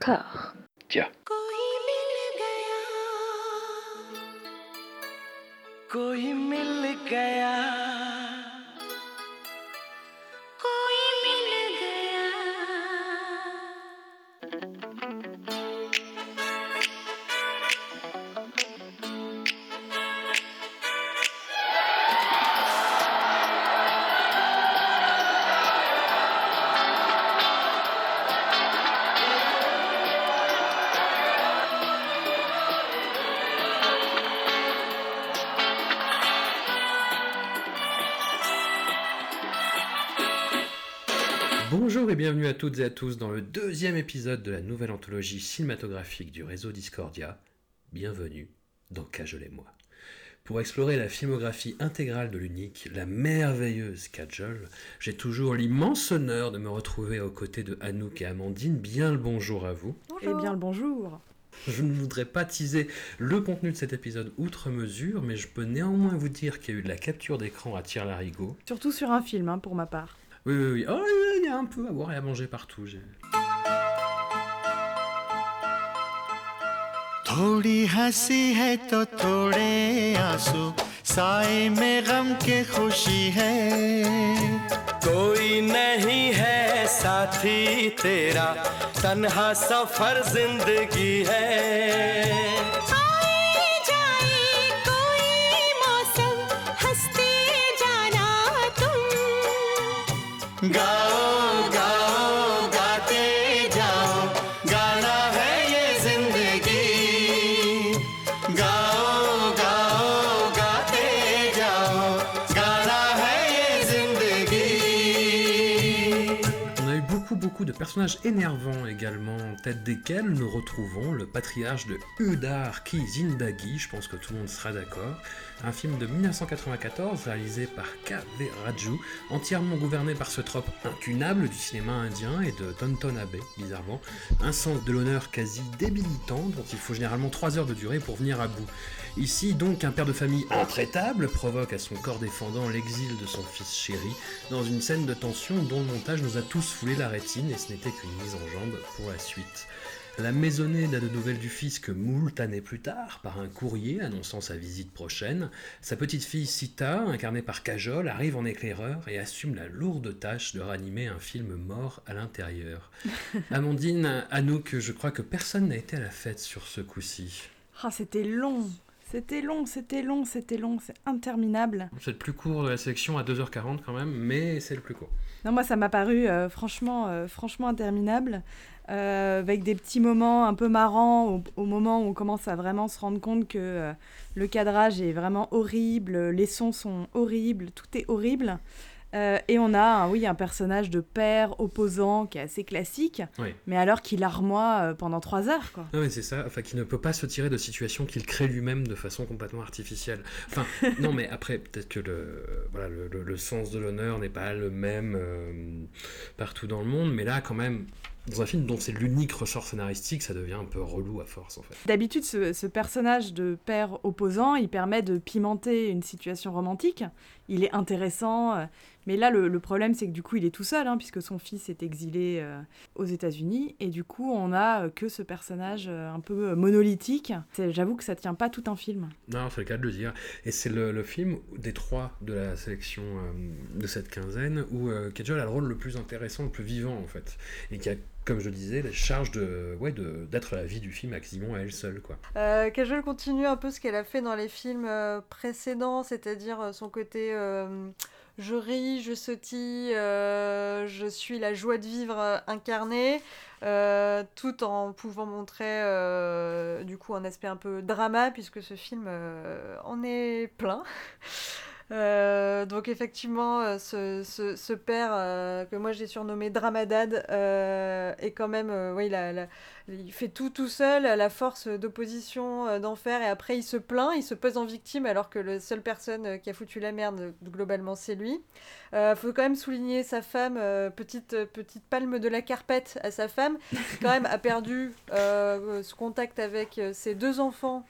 cœur. Tiens. कोई मिल गया bienvenue à toutes et à tous dans le deuxième épisode de la nouvelle anthologie cinématographique du réseau Discordia. Bienvenue dans Cajol-et-moi. Pour explorer la filmographie intégrale de l'unique, la merveilleuse Kajol, j'ai toujours l'immense honneur de me retrouver aux côtés de Anouk et Amandine. Bien le bonjour à vous. Eh bien le bonjour. Je ne voudrais pas teaser le contenu de cet épisode outre mesure, mais je peux néanmoins vous dire qu'il y a eu de la capture d'écran à tir larigot. Surtout sur un film, hein, pour ma part. Oui, oui, oui. Oh, un peu à boire et à manger partout. j'ai- थोड़ी हंसी है तो थोड़े आंसू साए में गम के खुशी है कोई नहीं है साथी तेरा तन्हा सफर जिंदगी है आए जाए कोई मौसम हंसते जाना तुम गाओ personnages énervants également, en tête desquels nous retrouvons le patriarche de Udar Ki Zindagi, je pense que tout le monde sera d'accord, un film de 1994 réalisé par K.V. Raju, entièrement gouverné par ce trope incunable du cinéma indien et de Tonton Abe, bizarrement, un sens de l'honneur quasi débilitant dont il faut généralement 3 heures de durée pour venir à bout. Ici donc un père de famille intraitable provoque à son corps défendant l'exil de son fils chéri dans une scène de tension dont le montage nous a tous foulé la rétine et ce n'était qu'une mise en jambe pour la suite. La maisonnée n'a de nouvelles du fils que moult années plus tard, par un courrier annonçant sa visite prochaine. Sa petite fille Sita, incarnée par Kajol, arrive en éclaireur et assume la lourde tâche de ranimer un film mort à l'intérieur. Amandine, Anouk, je crois que personne n'a été à la fête sur ce coup-ci. Ah, c'était long. C'était long, c'était long, c'était long, c'est interminable. C'est le plus court de la sélection à 2h40 quand même, mais c'est le plus court. Non, moi, ça m'a paru euh, franchement, euh, franchement interminable, euh, avec des petits moments un peu marrants au, au moment où on commence à vraiment se rendre compte que le cadrage est vraiment horrible, les sons sont horribles, tout est horrible. Euh, et on a, un- oui, un personnage de père opposant qui est assez classique, Oui. mais alors qu'il larmoie euh, pendant trois heures, quoi. Ah ouais, c'est ça, enfin, qui ne peut pas se tirer de situations qu'il crée lui-même de façon complètement artificielle. Enfin, non, mais après, peut-être que le, voilà, le, le- le sens de l'honneur n'est pas le même euh, partout dans le monde, mais là, quand même, dans un film dont c'est l'unique ressort scénaristique, ça devient un peu relou à force, en fait. D'habitude, ce, ce personnage de père opposant, il permet de pimenter une situation romantique. Il est intéressant. euh, mais là, le, problème, c'est que du coup, il est tout seul, hein, puisque son fils est exilé euh, aux États-Unis. Et du coup, on a euh, que ce personnage un peu monolithique. J'avoue que ça tient pas tout un film. Non, c'est le cas de le dire. Et c'est le, film des trois de la sélection de cette quinzaine où Kajol a le rôle le plus intéressant, le plus vivant, en fait. Et qui a, comme je disais, la charge de, ouais, de, d'être la vie du film à quasiment à elle seule, quoi. Euh, Kajol continue un peu ce qu'elle a fait dans les films euh, précédents, c'est-à-dire euh, son côté je ris, je sautille, je suis la joie de vivre incarnée, tout en pouvant montrer du coup un aspect un peu drama, puisque ce film en est plein. Euh, donc effectivement, euh, ce, ce, ce père euh, que moi j'ai surnommé Dramadad est quand même, oui, il fait tout tout seul, la force d'opposition, d'enfer, et après il se plaint, il se pose en victime alors que la seule personne qui a foutu la merde, globalement, c'est lui. Euh, faut quand même souligner sa femme, petite, petite palme de la carpette à sa femme, qui quand même a perdu ce contact avec ses deux enfants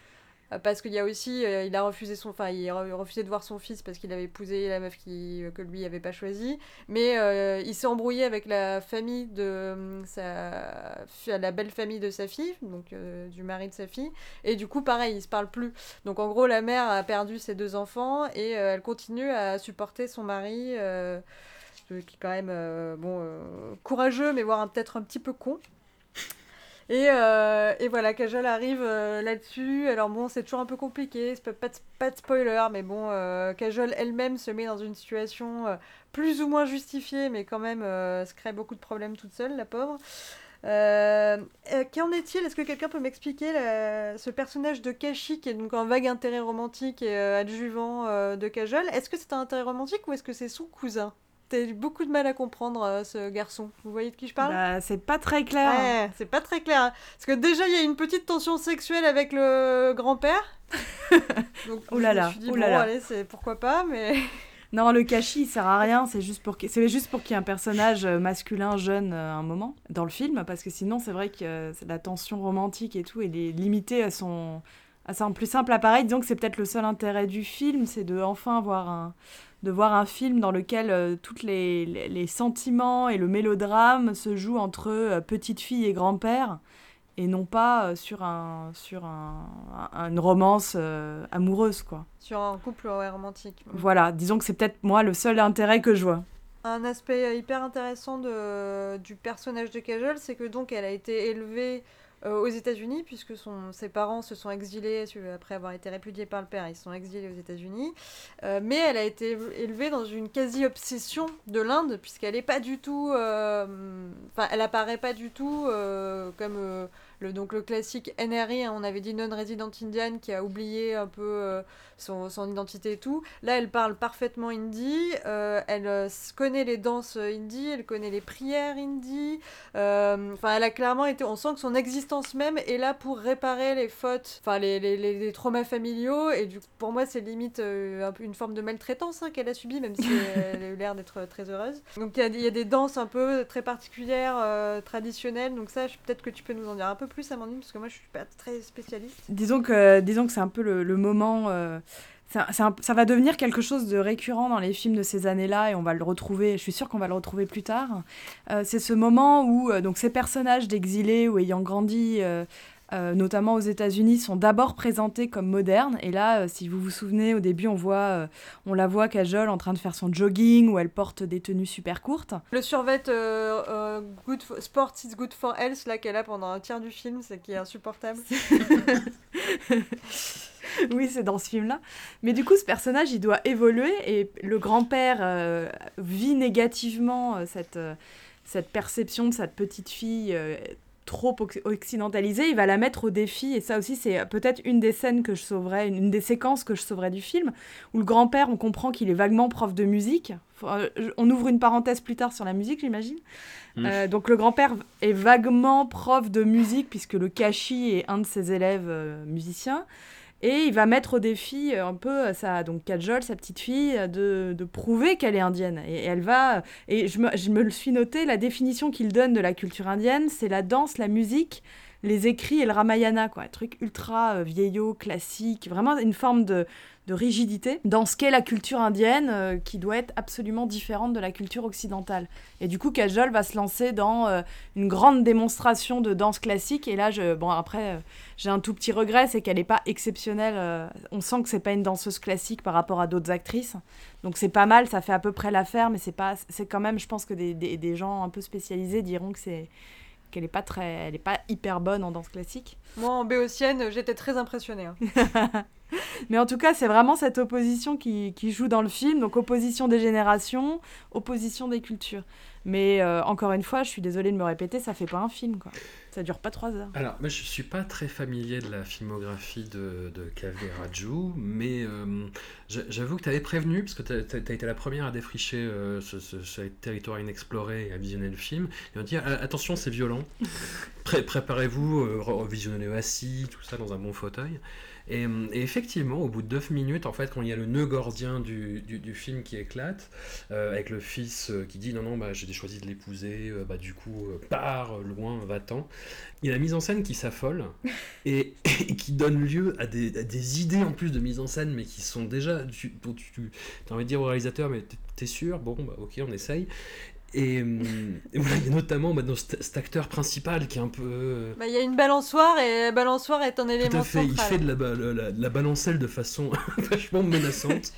parce qu'il y a aussi, euh, il a refusé son, enfin, il a refusé de voir son fils parce qu'il avait épousé la meuf qui, que lui avait pas choisi. Mais euh, il s'est embrouillé avec la famille de euh, fi- la belle famille de sa fille, donc euh, du mari de sa fille. Et du coup, pareil, ils se parlent plus. Donc en gros, la mère a perdu ses deux enfants et euh, elle continue à supporter son mari, euh, euh, qui est quand même euh, bon euh, courageux, mais voire peut-être un petit peu con. Et, euh, et voilà, Kajol arrive euh, là-dessus. Alors bon, c'est toujours un peu compliqué, pas, de, pas spoiler, mais bon, euh, Kajol elle-même se met dans une situation euh, plus ou moins justifiée, mais quand même euh, se crée beaucoup de problèmes toute seule, la pauvre. Euh, euh, Qu'en est-il? Est-ce que quelqu'un peut m'expliquer ce personnage de Kashi, qui est donc un vague intérêt romantique et euh, adjuvant euh, de Kajol Est-ce que c'est un intérêt romantique ou est-ce que c'est son cousin? T'as eu beaucoup de mal à comprendre euh, ce garçon. Vous voyez de qui je parle? Bah, c'est pas très clair. Ouais, c'est pas très clair. hein. Parce que déjà, il y a une petite tension sexuelle avec le grand-père. Donc, Oh là je me là, suis dit, oh là bon, là. allez, c'est pourquoi pas, mais. Non, le kashi, il sert à rien. C'est juste pour qu'il c'est juste pour qu'il y ait un personnage euh, masculin jeune euh, à un moment dans le film, parce que sinon, c'est vrai que euh, la tension romantique et tout, elle est limitée à son à son plus simple appareil. Disons que c'est peut-être le seul intérêt du film, c'est de enfin voir un de voir un film dans lequel euh, toutes les, les, les sentiments et le mélodrame se jouent entre euh, petite fille et grand-père et non pas euh, sur un sur un, un- une romance amoureuse quoi. Sur un couple ouais, romantique. Voilà, disons que c'est peut-être moi le seul intérêt que je vois. Un aspect hyper intéressant de, du personnage de Kajol, c'est que donc elle a été élevée aux États-Unis, puisque son, ses parents se sont exilés après avoir été répudiés par le père, ils se sont exilés aux États-Unis. Euh, mais elle a été élevée dans une quasi-obsession de l'Inde, puisqu'elle n'est pas du tout. euh, elle apparaît pas du tout euh, comme. euh, le, donc le classique NRI, hein, on avait dit non-resident indian, qui a oublié un peu euh, son, son identité et tout. Là, elle parle parfaitement hindi, euh, elle euh, connaît les danses hindi, elle connaît les prières hindi. euh, Enfin, elle a clairement été. On sent que son existence même est là pour réparer les fautes, enfin les, les, les- les traumas familiaux. Et du coup, pour moi, c'est limite un peu une forme de maltraitance hein, qu'elle a subie, même si elle a eu l'air d'être très heureuse. Donc il y, a des- il y a des danses un peu très particulières, traditionnelles. Donc ça, peut-être que tu peux nous en dire un peu plus, Amandine, parce que moi, je suis pas très spécialiste. Disons que, disons que c'est un peu le, le moment. euh, ça, va devenir quelque chose de récurrent dans les films de ces années-là et on va le retrouver. Je suis sûre qu'on va le retrouver plus tard. Euh, c'est ce moment où euh, donc ces personnages d'exilés ou ayant grandi. euh, notamment aux États-Unis, sont d'abord présentés comme modernes. Et là, si vous vous souvenez, au début, on voit, on la voit Kajol en train de faire son jogging où elle porte des tenues super courtes. Le survêt good for- Sport is good for health, là, qu'elle a pendant un tiers du film, c'est qui est insupportable. oui, c'est dans ce film-là. Mais du coup, ce personnage, il doit évoluer et le grand-père euh, vit négativement euh, cette, euh, cette perception de cette petite fille trop oc- occidentalisée. Il va la mettre au défi et ça aussi, c'est peut-être une des scènes que je sauverais, une, une des séquences que je sauverais du film, où le grand-père, on comprend qu'il est vaguement prof de musique. Faut- on ouvre une parenthèse plus tard sur la musique, j'imagine. Mm. Donc le grand-père est vaguement prof de musique puisque le Kashi est un de ses élèves musiciens. Et il va mettre au défi euh, un peu euh, sa donc Kajol, sa petite fille, euh, de, de prouver qu'elle est indienne. Et elle va et je me, je me le suis noté la définition qu'il donne de la culture indienne, c'est la danse, la musique, les écrits et le Ramayana quoi, un truc ultra euh, vieillot, classique, vraiment une forme de de rigidité dans ce qu'est la culture indienne euh, qui doit être absolument différente de la culture occidentale. Et du coup, Kajol va se lancer dans euh, une grande démonstration de danse classique. Et là, je, bon, après, euh, j'ai un tout petit regret, c'est qu'elle n'est pas exceptionnelle. on sent que c'est pas une danseuse classique par rapport à d'autres actrices. Donc c'est pas mal, ça fait à peu près l'affaire, mais c'est pas, c'est quand même, je pense que des, des, des gens un peu spécialisés diront que c'est qu'elle est pas très, elle est pas hyper bonne en danse classique. Moi, en béotienne, j'étais très impressionnée. hein. Mais en tout cas, c'est vraiment cette opposition qui, qui joue dans le film. Donc opposition des générations, opposition des cultures. Mais euh, encore une fois, je suis désolée de me répéter, ça fait pas un film, quoi. Ça dure pas trois heures. Alors, moi, je suis pas très familier de la filmographie de, de Kaveh Raju, mais euh, j'a- j'avoue que tu avais prévenu, parce que tu as, été la première à défricher euh, ce, ce- ce territoire inexploré et à visionner le film. Et on dit ah, attention, c'est violent. pré- préparez-vous, euh, re- visionnez assis, tout ça dans un bon fauteuil. Et, hum, et effectivement, au bout de 9 minutes, en fait, quand il y a le nœud gordien du, du- du film qui éclate, euh, avec le fils euh, qui dit non, non, bah, j'ai choisi de l'épouser, euh, bah, du coup, euh, pars, euh, loin, va-t'en. Il y a la mise en scène qui s'affole et, et qui donne lieu à des, à des idées en plus de mise en scène, mais qui sont déjà. Tu, tu, tu as envie de dire au réalisateur, mais t'es- t'es sûr? Bon, bah, ok, on essaye. Et, hum, et voilà, il y a notamment bah, dans cet, acteur principal qui est un peu. euh, Bah, Il y a une balançoire et la balançoire est un tout élément à fait, il central. fait de la, la, la- la balancelle de façon vachement menaçante.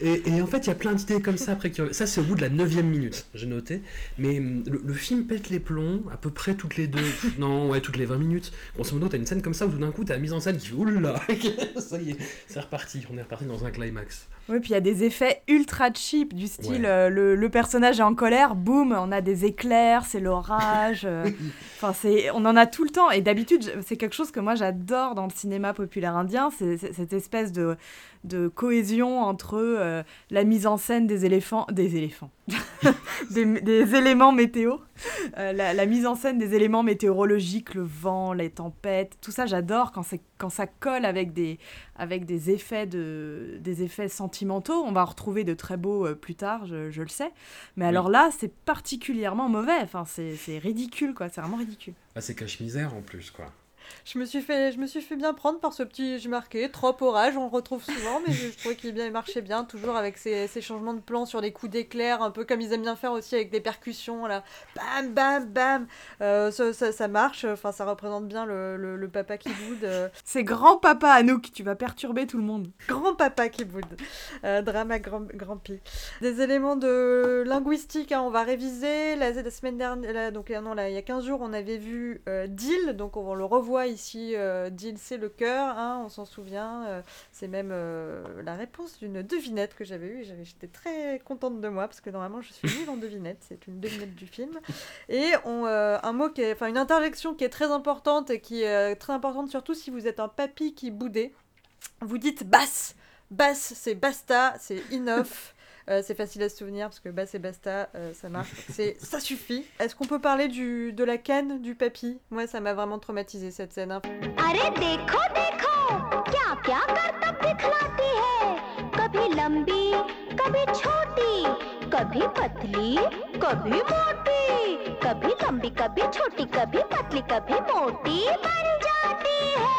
Et, et en fait, il y a plein d'idées comme ça. Après, qui- ça, c'est au bout de la 9 minute, j'ai noté. Mais hum, le, le film pète les plombs à peu près toutes les deux. non, ouais, toutes les 20 minutes. Grosso modo, t'as une scène comme ça où tout d'un coup, t'as la mise en scène qui fait oulala, ça y est, c'est reparti. On est reparti dans un climax. Oui, puis il y a des effets ultra cheap, du style Ouais. euh, le, le personnage est en colère, boum, on a des éclairs, c'est l'orage. euh, Enfin, c'est, on en a tout le temps. Et d'habitude, c'est quelque chose que moi j'adore dans le cinéma populaire indien, c'est c'est- cette espèce de, de cohésion entre euh, la mise en scène des éléphants, des éléphants, des, des éléments météo, euh, la, la mise en scène des éléments météorologiques, le vent, les tempêtes, tout ça j'adore quand, quand ça colle avec des, avec des effets, de, des effets sentimentaux. On va en retrouver de très beaux euh, plus tard, je, je le sais. Mais Oui. alors là, c'est particulièrement mauvais. Enfin, c'est c'est ridicule, quoi. C'est vraiment ridicule. Ah, c'est cache-misère en plus, quoi. Je me suis fait, je me suis fait bien prendre par ce petit, j'ai marqué, trop orage, on le retrouve souvent, mais je, je trouvais qu'il bien, il marchait bien, toujours avec ces, ces changements de plan sur des coups d'éclair, un peu comme ils aiment bien faire aussi avec des percussions, là, bam, bam, bam, Euh, ça, ça, ça marche, enfin ça représente bien le, le, le papa qui boude, euh, C'est grand-papa Anouk, tu vas perturber tout le monde. grand papa qui boude, Euh, drama grand, grand pi. Des éléments de linguistique, hein, on va réviser, la, la semaine dernière, là, donc non, là, il y a 15 jours, on avait vu Deal, donc on le revoit ici, euh, c'est le cœur, hein, on s'en souvient, euh, c'est même euh, la réponse d'une devinette que j'avais eue, j'étais très contente de moi, parce que normalement je suis nulle en devinette, c'est une devinette du film, et euh, un mot qui enfin une interjection qui est très importante, et qui est très importante surtout si vous êtes un papy qui boudait, vous dites basse, basse c'est basta, c'est enough. Euh, c'est facile à se souvenir parce que basse et basta, euh, ça marche. C'est ça suffit. Est-ce qu'on peut parler du de la canne du papy Moi, ça m'a vraiment traumatisé cette scène. hein. अरे देखो देखो क्या क्या करतब दिखलाती है कभी लंबी कभी छोटी कभी पतली कभी मोटी कभी लंबी कभी छोटी कभी पतली कभी मोटी बन जाती है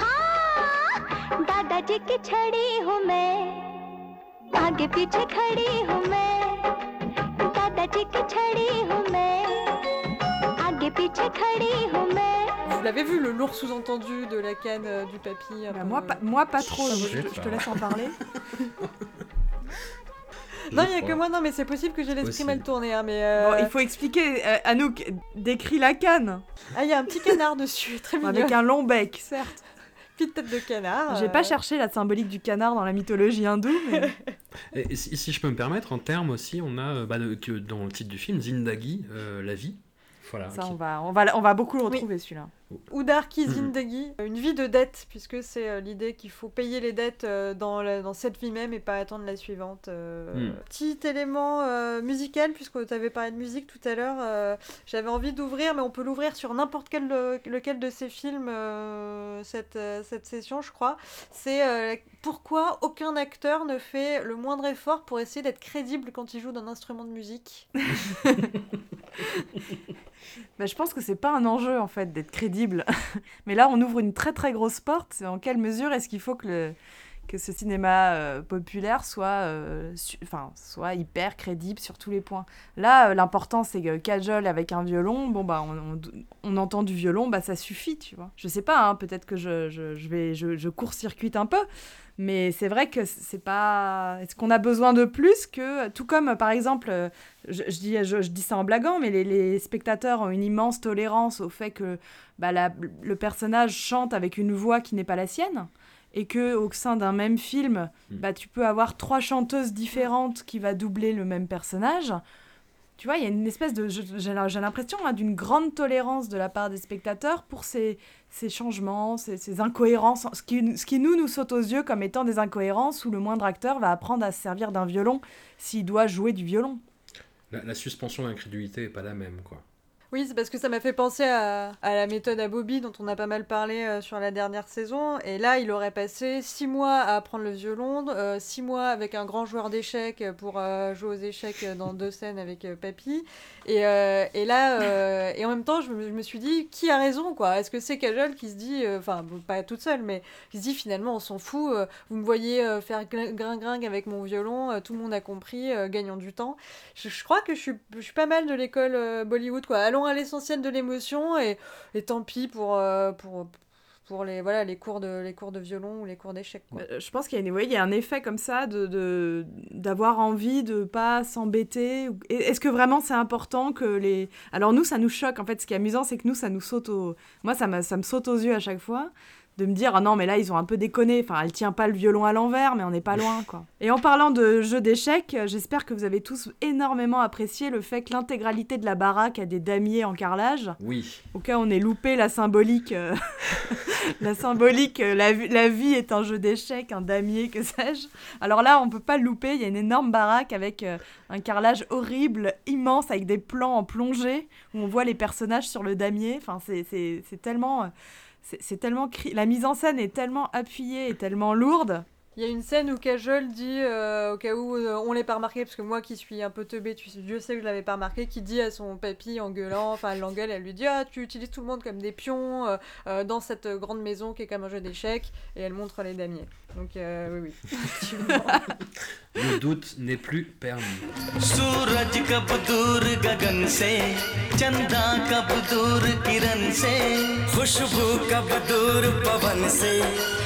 हाँ दादाजी की छड़ी हूँ मैं आगे पीछे खड़ी हूँ मैं दादाजी की छड़ी हूँ मैं आगे पीछे खड़ी हूँ मैं Vous l'avez vu le lourd sous-entendu de la canne euh, du papy un Bah, peu- moi, pas, moi, pas trop. Je donc sais je, te- je te pas. laisse en parler. Non, Je il y a que crois. moi, non, mais c'est possible que j'ai l'esprit Aussi. mal tourné. Hein, mais euh, Bon, il faut expliquer. euh, Anouk, décris la canne. Ah, il y a un petit canard dessus, très mignon. Avec un long bec, certes. petite tête de canard. J'ai euh, pas cherché la symbolique du canard dans la mythologie hindoue, mais Et, si, si je peux me permettre, en termes aussi, on a euh, bah, que dans le titre du film, Zindagi, euh, la vie. Voilà. ça, qui- on va, on, va, on va beaucoup le retrouver, celui-là. Oudar ki Mhm. une vie de dette, puisque c'est euh, l'idée qu'il faut payer les dettes euh, dans, la- dans cette vie même et pas attendre la suivante. euh. Mhm. Petit élément euh, musical, puisque tu avais parlé de musique tout à l'heure, euh, j'avais envie d'ouvrir, mais on peut l'ouvrir sur n'importe quel lequel de ces films, euh, cette, euh, cette session, je crois. C'est euh, pourquoi aucun acteur ne fait le moindre effort pour essayer d'être crédible quand il joue d'un instrument de musique? Bah, je pense que c'est pas un enjeu en fait d'être crédible. Mais là, on ouvre une très très grosse porte. En quelle mesure est-ce qu'il faut que, le- que ce cinéma euh, populaire soit, euh, enfin, soit hyper crédible sur tous les points Là, euh, l'important c'est que Kajol avec un violon, bon bah on, entend du violon, bah ça suffit, tu vois. Je sais pas, hein, peut-être que je, je, je vais je, je court-circuite un peu. Mais c'est vrai que c'est pas. Est-ce qu'on a besoin de plus que. Tout comme, par exemple, je, je dis, je, je dis ça en blaguant, mais les, les spectateurs ont une immense tolérance au fait que bah, la- le personnage chante avec une voix qui n'est pas la sienne. Et que au sein d'un même film, Mm. bah, tu peux avoir trois chanteuses différentes qui va doubler le même personnage. Tu vois, il y a une espèce de. J'ai l'impression hein, d'une grande tolérance de la part des spectateurs pour ces, ces changements, ces, ces incohérences, ce qui, ce qui nous, nous saute aux yeux comme étant des incohérences où le moindre acteur va apprendre à se servir d'un violon s'il doit jouer du violon. La, la suspension d'incrédulité est pas la même, quoi. Oui, c'est parce que ça m'a fait penser à, à la méthode à Bobby dont on a pas mal parlé euh, sur la dernière saison. Et là, il aurait passé six mois à apprendre le violon, euh, six mois avec un grand joueur d'échecs pour euh, jouer aux échecs dans deux scènes avec euh, Papy. Et, et là, et en même temps, je me, je me suis dit, qui a raison quoi? Est-ce que c'est Kajol qui se dit, enfin, pas toute seule, mais qui se dit finalement, on s'en fout, vous me voyez faire gring-gring avec mon violon, tout le monde a compris, gagnons du temps. Je, je crois que je suis, je suis pas mal de l'école Bollywood quoi. Allons à l'essentiel de l'émotion et, et tant pis pour, euh, pour, pour les, voilà, les, cours de, les cours de violon ou les cours d'échecs. Euh, Je pense qu'il y a, un effet comme ça de d'avoir envie de pas s'embêter. Est-ce que vraiment c'est important que les... Alors nous, ça nous choque. En fait, ce qui est amusant, c'est que nous, ça nous saute au... Moi, ça, ça me saute aux yeux à chaque fois de me dire, ah non, mais là, ils ont un peu déconné. Enfin, elle tient pas le violon à l'envers, mais on n'est pas loin, quoi. Et en parlant de jeux d'échecs, euh, j'espère que vous avez tous énormément apprécié le fait que l'intégralité de la baraque a des damiers en carrelage. Oui. Au cas où on ait loupé la symbolique, euh, la symbolique, euh, la, vi- la vie est un jeu d'échecs, un damier, que sais-je. Alors là, on peut pas le louper. Il y a une énorme baraque avec euh, un carrelage horrible, immense, avec des plans en plongée où on voit les personnages sur le damier. Enfin, c'est- c'est c'est tellement, euh, c'est tellement, cri- la mise en scène est tellement appuyée et tellement lourde. Il y a une scène où Kajol dit, euh, au cas où euh, on l'ait pas remarqué, parce que moi qui suis un peu teubée, tu sais, Dieu sait que je l'avais pas remarqué, qui dit à son papy en gueulant, enfin elle l'engueule, elle lui dit Ah, tu utilises tout le monde comme des pions euh, euh, dans cette grande maison qui est comme un jeu d'échecs, et elle montre les damiers. Donc euh, oui, oui. effectivement. Le doute n'est plus permis.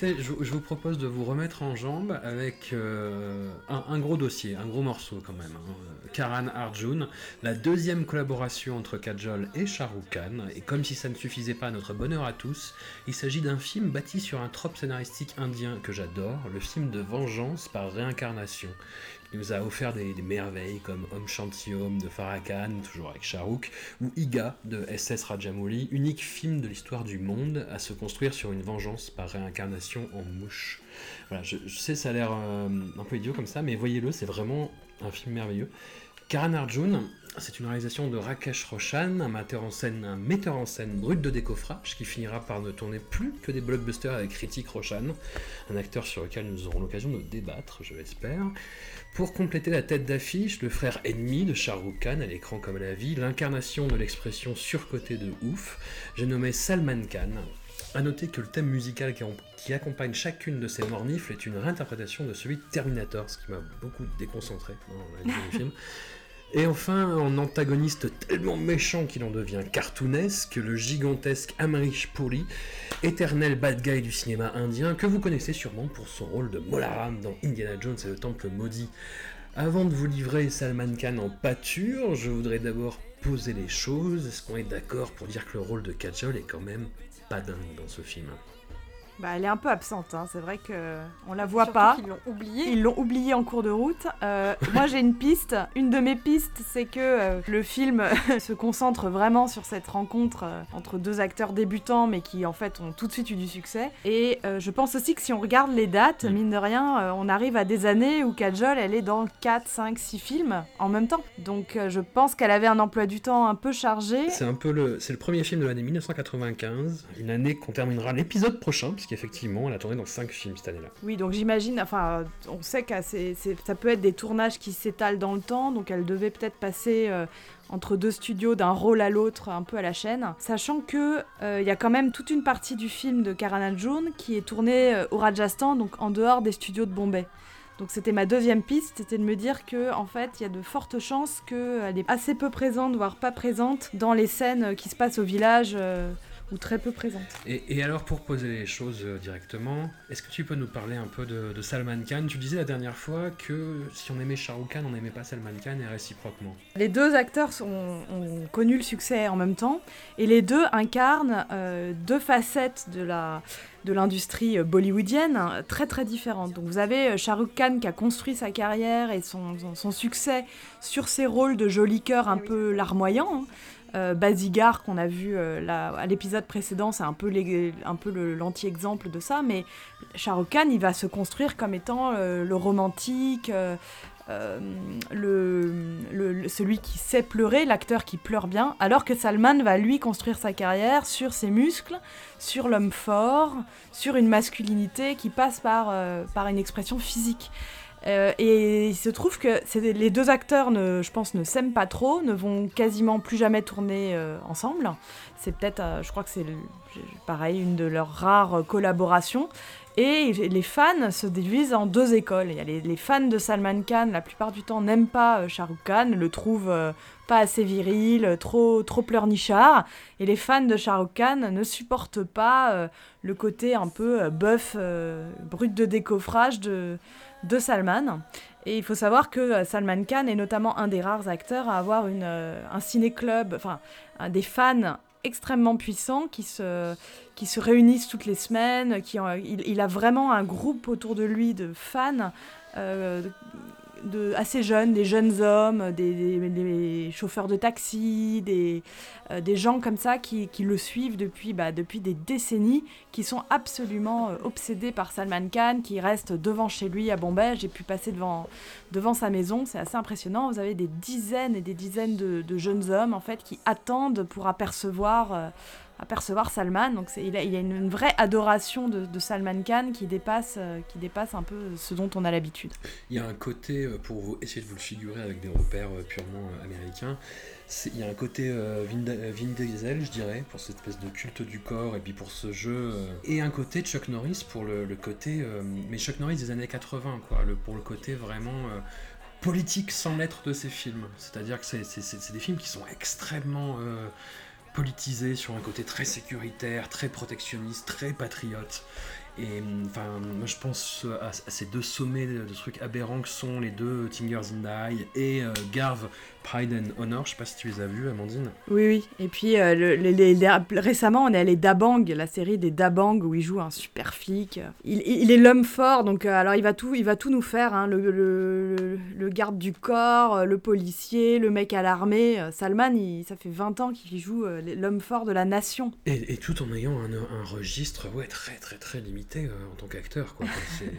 je, vous propose de vous remettre en jambe avec euh, un, gros dossier, un gros morceau quand même. hein. Karan Arjun, la deuxième collaboration entre Kajol et Shah Rukh Khan. Et comme si ça ne suffisait pas à notre bonheur à tous, il s'agit d'un film bâti sur un trope scénaristique indien que j'adore, le film de vengeance par réincarnation. Il nous a offert des, merveilles comme Om Shanti Om de Farah Khan, toujours avec Shah Rukh, ou Iga de SS Rajamouli, unique film de l'histoire du monde à se construire sur une vengeance par réincarnation en mouche. Voilà, je, je sais, ça a l'air euh, un peu idiot comme ça, mais voyez-le, c'est vraiment un film merveilleux. Karan Arjun, c'est une réalisation de Rakesh Roshan, un metteur en scène, brut de décoffrage qui finira par ne tourner plus que des blockbusters avec Ritik Roshan, un acteur sur lequel nous aurons l'occasion de débattre, je l'espère. Pour compléter la tête d'affiche, le frère ennemi de Shah Rukh Khan à l'écran comme à la vie, l'incarnation de l'expression surcotée de ouf, j'ai nommé Salman Khan. A noter que le thème musical qui, accompagne chacune de ces mornifles est une réinterprétation de celui de Terminator, ce qui m'a beaucoup déconcentré dans la vie du film. Et enfin, en antagoniste tellement méchant qu'il en devient cartoonesque, le gigantesque Amrish Puri, éternel bad guy du cinéma indien, que vous connaissez sûrement pour son rôle de Molaram dans Indiana Jones et le Temple Maudit. Avant de vous livrer Salman Khan en pâture, je voudrais d'abord poser les choses. Est-ce qu'on est d'accord pour dire que le rôle de Kajol est quand même pas dingue dans ce film? Bah, elle est un peu absente, hein. c'est vrai que on la voit pas. qu'ils l'ont oublié. Ils l'ont oublié en cours de route. Euh, moi, j'ai une piste. Une de mes pistes, c'est que euh, le film se concentre vraiment sur cette rencontre euh, entre deux acteurs débutants, mais qui en fait ont tout de suite eu du succès. Et euh, je pense aussi que si on regarde les dates, mine de rien, euh, on arrive à des années où Kajol, elle est dans 4, 5, 6 films en même temps. Donc euh, je pense qu'elle avait un emploi du temps un peu chargé. C'est un peu le, c'est le premier film de l'année 1995, une année qu'on terminera l'épisode prochain, puisqu'effectivement, elle a tourné dans 5 films cette année-là. Oui, donc j'imagine, enfin, euh, on sait que ça peut être des tournages qui s'étalent dans le temps, donc elle devait peut-être passer euh, entre deux studios d'un rôle à l'autre, un peu à la chaîne, sachant que euh, il y a quand même toute une partie du film de Karan Arjun qui est tournée au Rajasthan, donc en dehors des studios de Bombay. Donc c'était ma deuxième piste, c'était de me dire que en fait il y a de fortes chances qu'elle est assez peu présente, voire pas présente, dans les scènes qui se passent au village. Ou très peu présente. Et, et alors, pour poser les choses euh, directement, est-ce que tu peux nous parler un peu de, de Salman Khan? Tu disais la dernière fois que si on aimait Shah Rukh Khan, on n'aimait pas Salman Khan et réciproquement. Les deux acteurs sont- ont connu le succès en même temps et les deux incarnent euh, deux facettes de la de l'industrie euh, bollywoodienne très très différentes. Donc vous avez Shah Rukh Khan qui a construit sa carrière et son, son- son succès sur ses rôles de joli cœur un oui. peu larmoyants. hein. Euh, Bazigar qu'on a vu euh, là, à l'épisode précédent, c'est un peu l'anti-exemple de ça, mais Shah Rukh Khan, il va se construire comme étant euh, le romantique, euh, celui qui sait pleurer, l'acteur qui pleure bien, alors que Salman va lui construire sa carrière sur ses muscles, sur l'homme fort, sur une masculinité qui passe par une expression physique. Euh, et il se trouve que les deux acteurs, je pense, ne s'aiment pas trop, ne vont quasiment plus jamais tourner euh, ensemble. C'est peut-être, euh, je crois que c'est pareil, une de leurs rares collaborations. Et les fans se divisent en deux écoles. Il y a les, fans de Salman Khan, la plupart du temps, n'aiment pas Shah Rukh Khan, le trouvent pas assez viril, trop, trop pleurnichard. Et les fans de Shah Rukh Khan ne supportent pas le côté un peu bœuf, brut de décoffrage de, de Salman. Et il faut savoir que euh, Salman Khan est notamment un des rares acteurs à avoir euh, un ciné-club, enfin, des fans extrêmement puissants qui se, qui se réunissent toutes les semaines. Qui il a vraiment un groupe autour de lui de fans. euh, de, assez jeunes, des jeunes hommes, des, chauffeurs de taxi, des, euh, gens comme ça qui, le suivent depuis, bah, depuis des décennies, qui sont absolument euh, obsédés par Salman Khan, qui restent devant chez lui à Bombay. J'ai pu passer devant, sa maison, c'est assez impressionnant. Vous avez des dizaines et des dizaines de, de jeunes hommes en fait qui attendent pour apercevoir. euh, apercevoir Salman, donc il a, il a une, vraie adoration de, Salman Khan qui dépasse, euh, qui dépasse un peu ce dont on a l'habitude. Il y a un côté, euh, pour vous, essayer de vous le figurer avec des repères euh, purement américains, il y a un côté euh, Vin, Diesel, je dirais, pour cette espèce de culte du corps et puis pour ce jeu, et un côté Chuck Norris pour le, côté, mais Chuck Norris des années 80, quoi, pour le côté vraiment politique sans l'être de ces films. C'est-à-dire que c'est des films qui sont extrêmement politisés sur un côté très sécuritaire, très protectionniste, très patriote. Et hum, enfin, moi je pense à, ces deux sommets de, de trucs aberrants que sont les deux Tingers in the Eye et euh, Garve Pride and Honor. Je sais pas si tu les as vus, Amandine. Oui, oui. Et puis euh, le- les- les- les- récemment, on est allé Dabang, la série des Dabang où il joue un super flic. Il, il- il est l'homme fort, donc euh, alors il va tout, il va tout nous faire. hein. Le, le- le- le garde du corps, euh, le policier, le mec à l'armée. Salman, il- ça fait 20 ans qu'il joue euh, l'homme fort de la nation. Et, et tout en ayant un, un registre ouais, très très très limité en tant qu'acteur. quoi.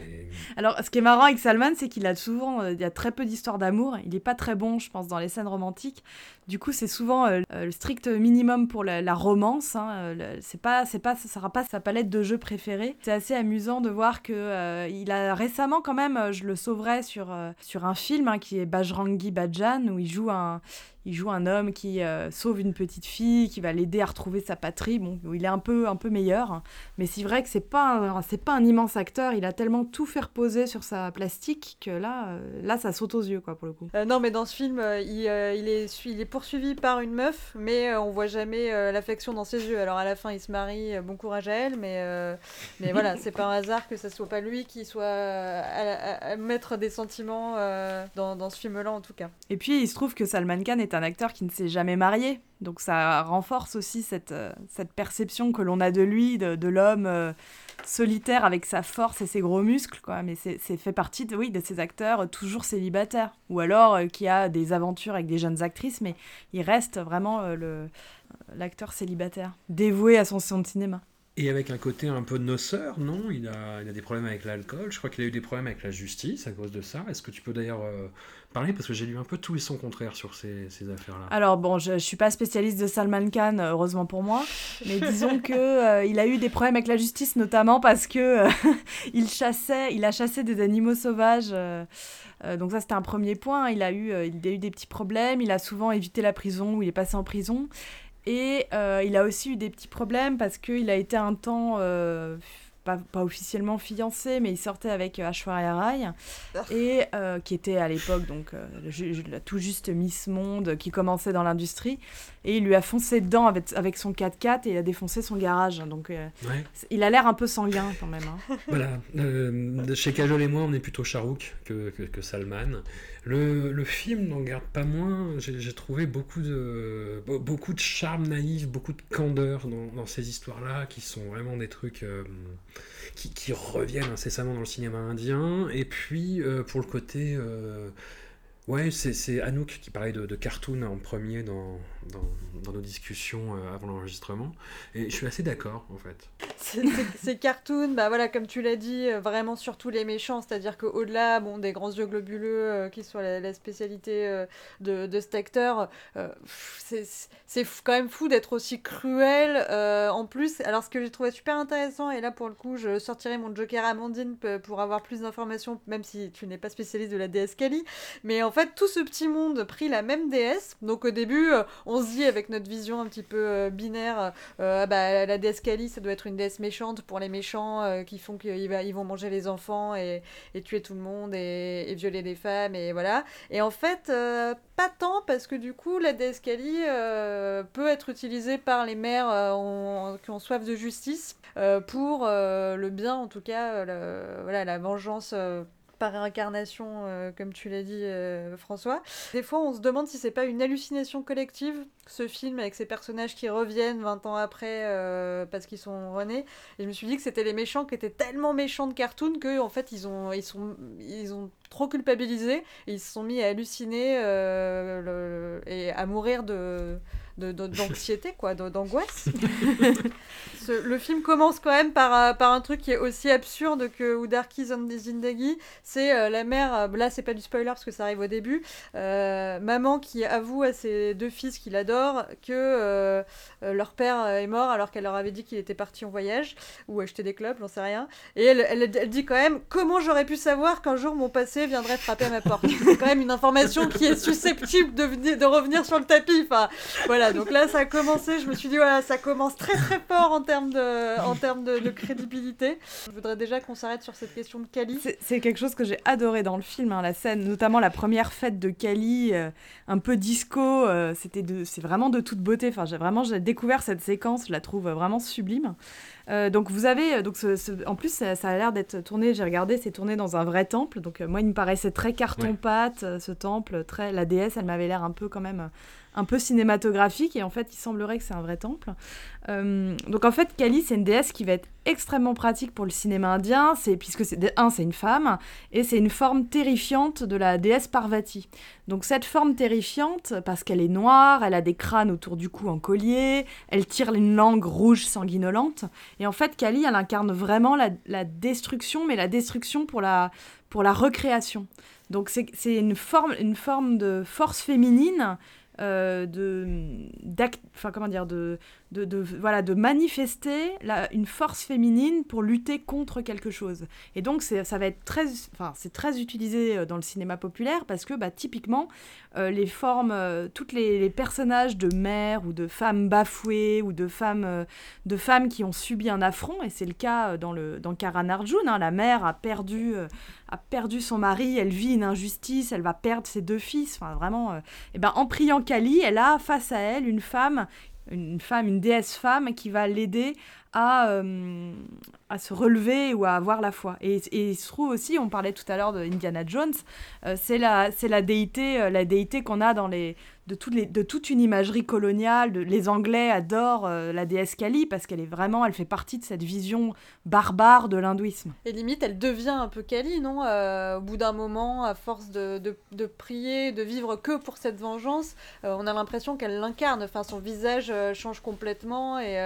Alors, ce qui est marrant avec Salman, c'est qu'il a souvent, il y a très peu d'histoires d'amour. Il n'est pas très bon, je pense, dans les scènes romantiques. Du coup, c'est souvent euh, euh, le strict minimum pour la, romance. hein. Euh, C'est pas, c'est pas, ça sera pas sa palette de jeux préférée. C'est assez amusant de voir que il a récemment quand même, je le sauverai sur sur un film hein, qui est Bajrangi Bajan où il joue un il joue un homme qui euh, sauve une petite fille, qui va l'aider à retrouver sa patrie. Bon, il est un peu, un peu meilleur. hein. Mais c'est vrai que c'est pas, c'est pas un immense acteur. Il a tellement tout fait reposer sur sa plastique que là, euh, là, ça saute aux yeux, quoi, pour le coup. Euh, non, mais dans ce film, il, il est, su- il est poursuivi par une meuf, mais on voit jamais l'affection dans ses yeux. Alors à la fin, il se marie, bon courage à elle, mais, mais voilà, c'est pas un hasard que ce soit pas lui qui soit à, à- à mettre des sentiments dans, dans ce film-là, en tout cas. Et puis, il se trouve que Salman Khan est un acteur qui ne s'est jamais marié. Donc, ça renforce aussi cette, euh, cette perception que l'on a de lui, de, l'homme euh, solitaire avec sa force et ses gros muscles, quoi. Mais c'est fait partie, de, oui, de ces acteurs euh, toujours célibataires. Ou alors qui a des aventures avec des jeunes actrices, mais il reste vraiment l'acteur célibataire, dévoué à son, son cinéma. Et avec un côté un peu noceur, non? Il a, il a des problèmes avec l'alcool. Je crois qu'il a eu des problèmes avec la justice à cause de ça. Est-ce que tu peux d'ailleurs euh, parler? Parce que j'ai lu un peu tout et son contraire sur ces, ces affaires-là. Alors bon, je, je suis pas spécialiste de Salman Khan, euh, heureusement pour moi, mais disons que euh, il a eu des problèmes avec la justice, notamment parce que euh, il chassait, il a chassé des animaux sauvages. donc ça c'était un premier point. Il a eu, il a eu des petits problèmes. Il a souvent évité la prison ou il est passé en prison. Et euh, il a aussi eu des petits problèmes parce qu'il a été un temps euh, pas, pas officiellement fiancé, mais il sortait avec euh, Ashwarya Rai, et euh, qui était à l'époque donc tout juste Miss Monde, qui commençait dans l'industrie, et il lui a foncé dedans avec, avec son 4x4 et il a défoncé son garage. Donc euh, Ouais. il a l'air un peu sanguin quand même. hein. Voilà, euh, chez Kajol et moi, on est plutôt Charouk que, que, que Salman. Le, le film n'en garde pas moins. J'ai trouvé beaucoup de, be- beaucoup de charme naïf, beaucoup de candeur dans, dans ces histoires-là, qui sont vraiment des trucs euh, qui, qui reviennent incessamment dans le cinéma indien. Et puis, pour le côté. Ouais, c'est Anouk qui parlait de, cartoon en premier dans nos discussions euh, avant l'enregistrement. Et je suis assez d'accord, en fait. C'est- c'est- C'est cartoon, bah voilà, comme tu l'as dit, euh, vraiment surtout les méchants, c'est-à-dire qu'au-delà bon, des grands yeux globuleux euh, qui sont la, spécialité euh, de, de cet acteur, c'est- quand même fou d'être aussi cruel. en plus, alors ce que j'ai trouvé super intéressant, et là pour le coup, je sortirai mon Joker Amandine pour avoir plus d'informations, même si tu n'es pas spécialiste de la déesse Kali, mais en fait, tout ce petit monde prit la même déesse. Donc au début, on se dit avec notre vision un petit peu binaire, ah bah, la déesse Kali, ça doit être une déesse méchante pour les méchants euh, qui font qu'ils vont manger les enfants et, et tuer tout le monde et, violer des femmes et voilà. Et en fait, euh, pas tant parce que du coup, la déesse Kali euh, peut être utilisée par les mères euh, en- qui ont soif de justice pour le bien, en tout cas, voilà, la vengeance. Par réincarnation, euh, comme tu l'as dit, euh, François. Des fois, on se demande si c'est pas une hallucination collective, ce film avec ces personnages qui reviennent 20 ans après euh, parce qu'ils sont renés. Et je me suis dit que c'était les méchants qui étaient tellement méchants de cartoon que en fait ils ont ils sont ils ont trop culpabilisé ils se sont mis à halluciner et à mourir de- d'anxiété quoi d'angoisse le film commence quand même par, euh, par un truc qui est aussi absurde que Oudarki Zindagi c'est euh, la mère euh, là c'est pas du spoiler parce que ça arrive au début maman qui avoue à ses deux fils qu'il adore que leur père est mort alors qu'elle leur avait dit qu'il était parti en voyage ou acheter des clubs, j'en sais rien. Et elle, elle, elle dit quand même comment j'aurais pu savoir qu'un jour mon passé viendrait frapper à ma porte? C'est quand même une information qui est susceptible de, venir- de revenir sur le tapis. Enfin, voilà, donc là ça a commencé, je me suis dit voilà, ça commence très très fort en termes de, en termes de, de crédibilité. Je voudrais déjà qu'on s'arrête sur cette question de Kali. C'est- quelque chose que j'ai adoré dans le film, hein, la scène, notamment la première fête de Kali, euh, un peu disco. euh, c'était de, c'est vraiment de toute beauté. Enfin, j'ai vraiment j'ai découvert cette séquence, je la trouve vraiment sublime. Euh, donc vous avez, donc ce- ce- en plus ça, ça a l'air d'être tourné. J'ai regardé, c'est tourné dans un vrai temple. Donc euh, moi, il me paraissait très carton pâte, ce temple, très la déesse. Elle m'avait l'air un peu quand même. Un peu cinématographique et en fait il semblerait que c'est un vrai temple. Euh, donc en fait Kali c'est une déesse qui va être extrêmement pratique pour le cinéma indien, c'est puisque c'est un c'est une femme et c'est une forme terrifiante de la déesse Parvati. Donc cette forme terrifiante, parce qu'elle est noire, elle a des crânes autour du cou en collier, elle tire une langue rouge sanguinolente, et en fait Kali, elle incarne vraiment la, destruction, mais la destruction pour la, pour la recréation. Donc c'est une forme, une forme de force féminine, de, d'act- enfin comment dire, de, de, voilà, de manifester une force féminine pour lutter contre quelque chose. Et donc, ça va être très, enfin, c'est très utilisé euh, dans le cinéma populaire parce que, bah, typiquement, euh, les formes, euh, toutes les, personnages de mères ou de femmes bafouées ou de femmes, euh, de femmes qui ont subi un affront, et c'est le cas dans, le, dans Karan Arjun, hein, la mère a perdu, a perdu son mari, elle vit une injustice, elle va perdre ses deux fils, enfin vraiment, et ben, en priant Kali, elle a face à elle une femme une femme, une déesse femme qui va l'aider à, euh, à se relever ou à avoir la foi. Et, et il se trouve aussi, on parlait tout à l'heure de Indiana Jones, euh, c'est la, c'est la déité, euh, la déité qu'on a dans les, de, toutes les, de toute une imagerie coloniale. De, les Anglais adorent euh, la déesse Kali parce qu'elle est vraiment, elle fait partie de cette vision barbare de l'hindouisme. Et limite, elle devient un peu Kali, non Euh, Au bout d'un moment, à force de, de, de prier, de vivre que pour cette vengeance, on a l'impression qu'elle l'incarne. Enfin, son visage change complètement et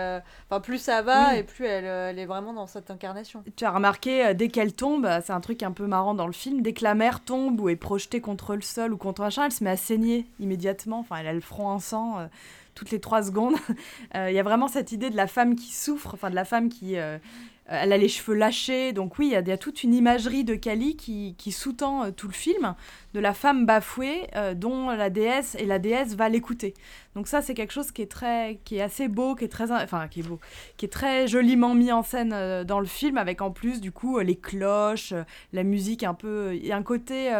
enfin, plus ça va Oui. et plus elle, elle est vraiment dans cette incarnation. Tu as remarqué, euh, dès qu'elle tombe, euh, c'est un truc un peu marrant dans le film, dès que la mère tombe ou est projetée contre le sol ou contre un chat, elle se met à saigner immédiatement. Enfin, elle a le front en sang euh, toutes les trois secondes. Il y a vraiment cette idée de la femme qui souffre, enfin de la femme qui, elle a les cheveux lâchés, donc oui, il y, a- toute une imagerie de Kali qui, qui sous-tend tout le film, de la femme bafouée euh, dont la déesse et la déesse va l'écouter. Donc ça, c'est quelque chose qui est très, qui est assez beau, qui est très, enfin qui est beau, qui est très joliment mis en scène euh, dans le film, avec en plus du coup euh, les cloches, la musique un peu, a un côté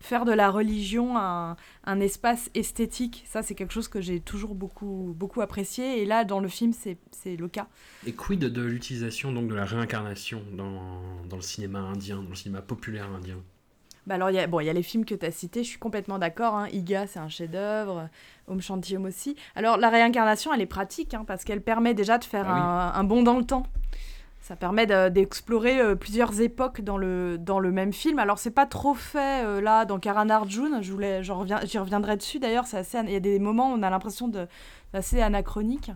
faire de la religion un, un espace esthétique. Ça, c'est quelque chose que j'ai toujours beaucoup, beaucoup apprécié, et là dans le film, c'est c'est le cas. Et quid de l'utilisation donc de la réincarnation dans, dans le cinéma indien, dans le cinéma populaire indien? Bah alors, il y a, bon, y a les films que tu as cités, je suis complètement d'accord. Hein. Iga, c'est un chef-d'œuvre. Om Shanti Om aussi. Alors, la réincarnation, elle est pratique, hein, parce qu'elle permet déjà de faire Ah un, un bond dans le temps. Ça permet de- d'explorer euh, plusieurs époques dans le, dans le même film. Alors, c'est pas trop fait euh, là dans Karan Arjun. J'en reviens, j'y reviendrai dessus d'ailleurs. Il y a des moments où on a l'impression de assez anachronique.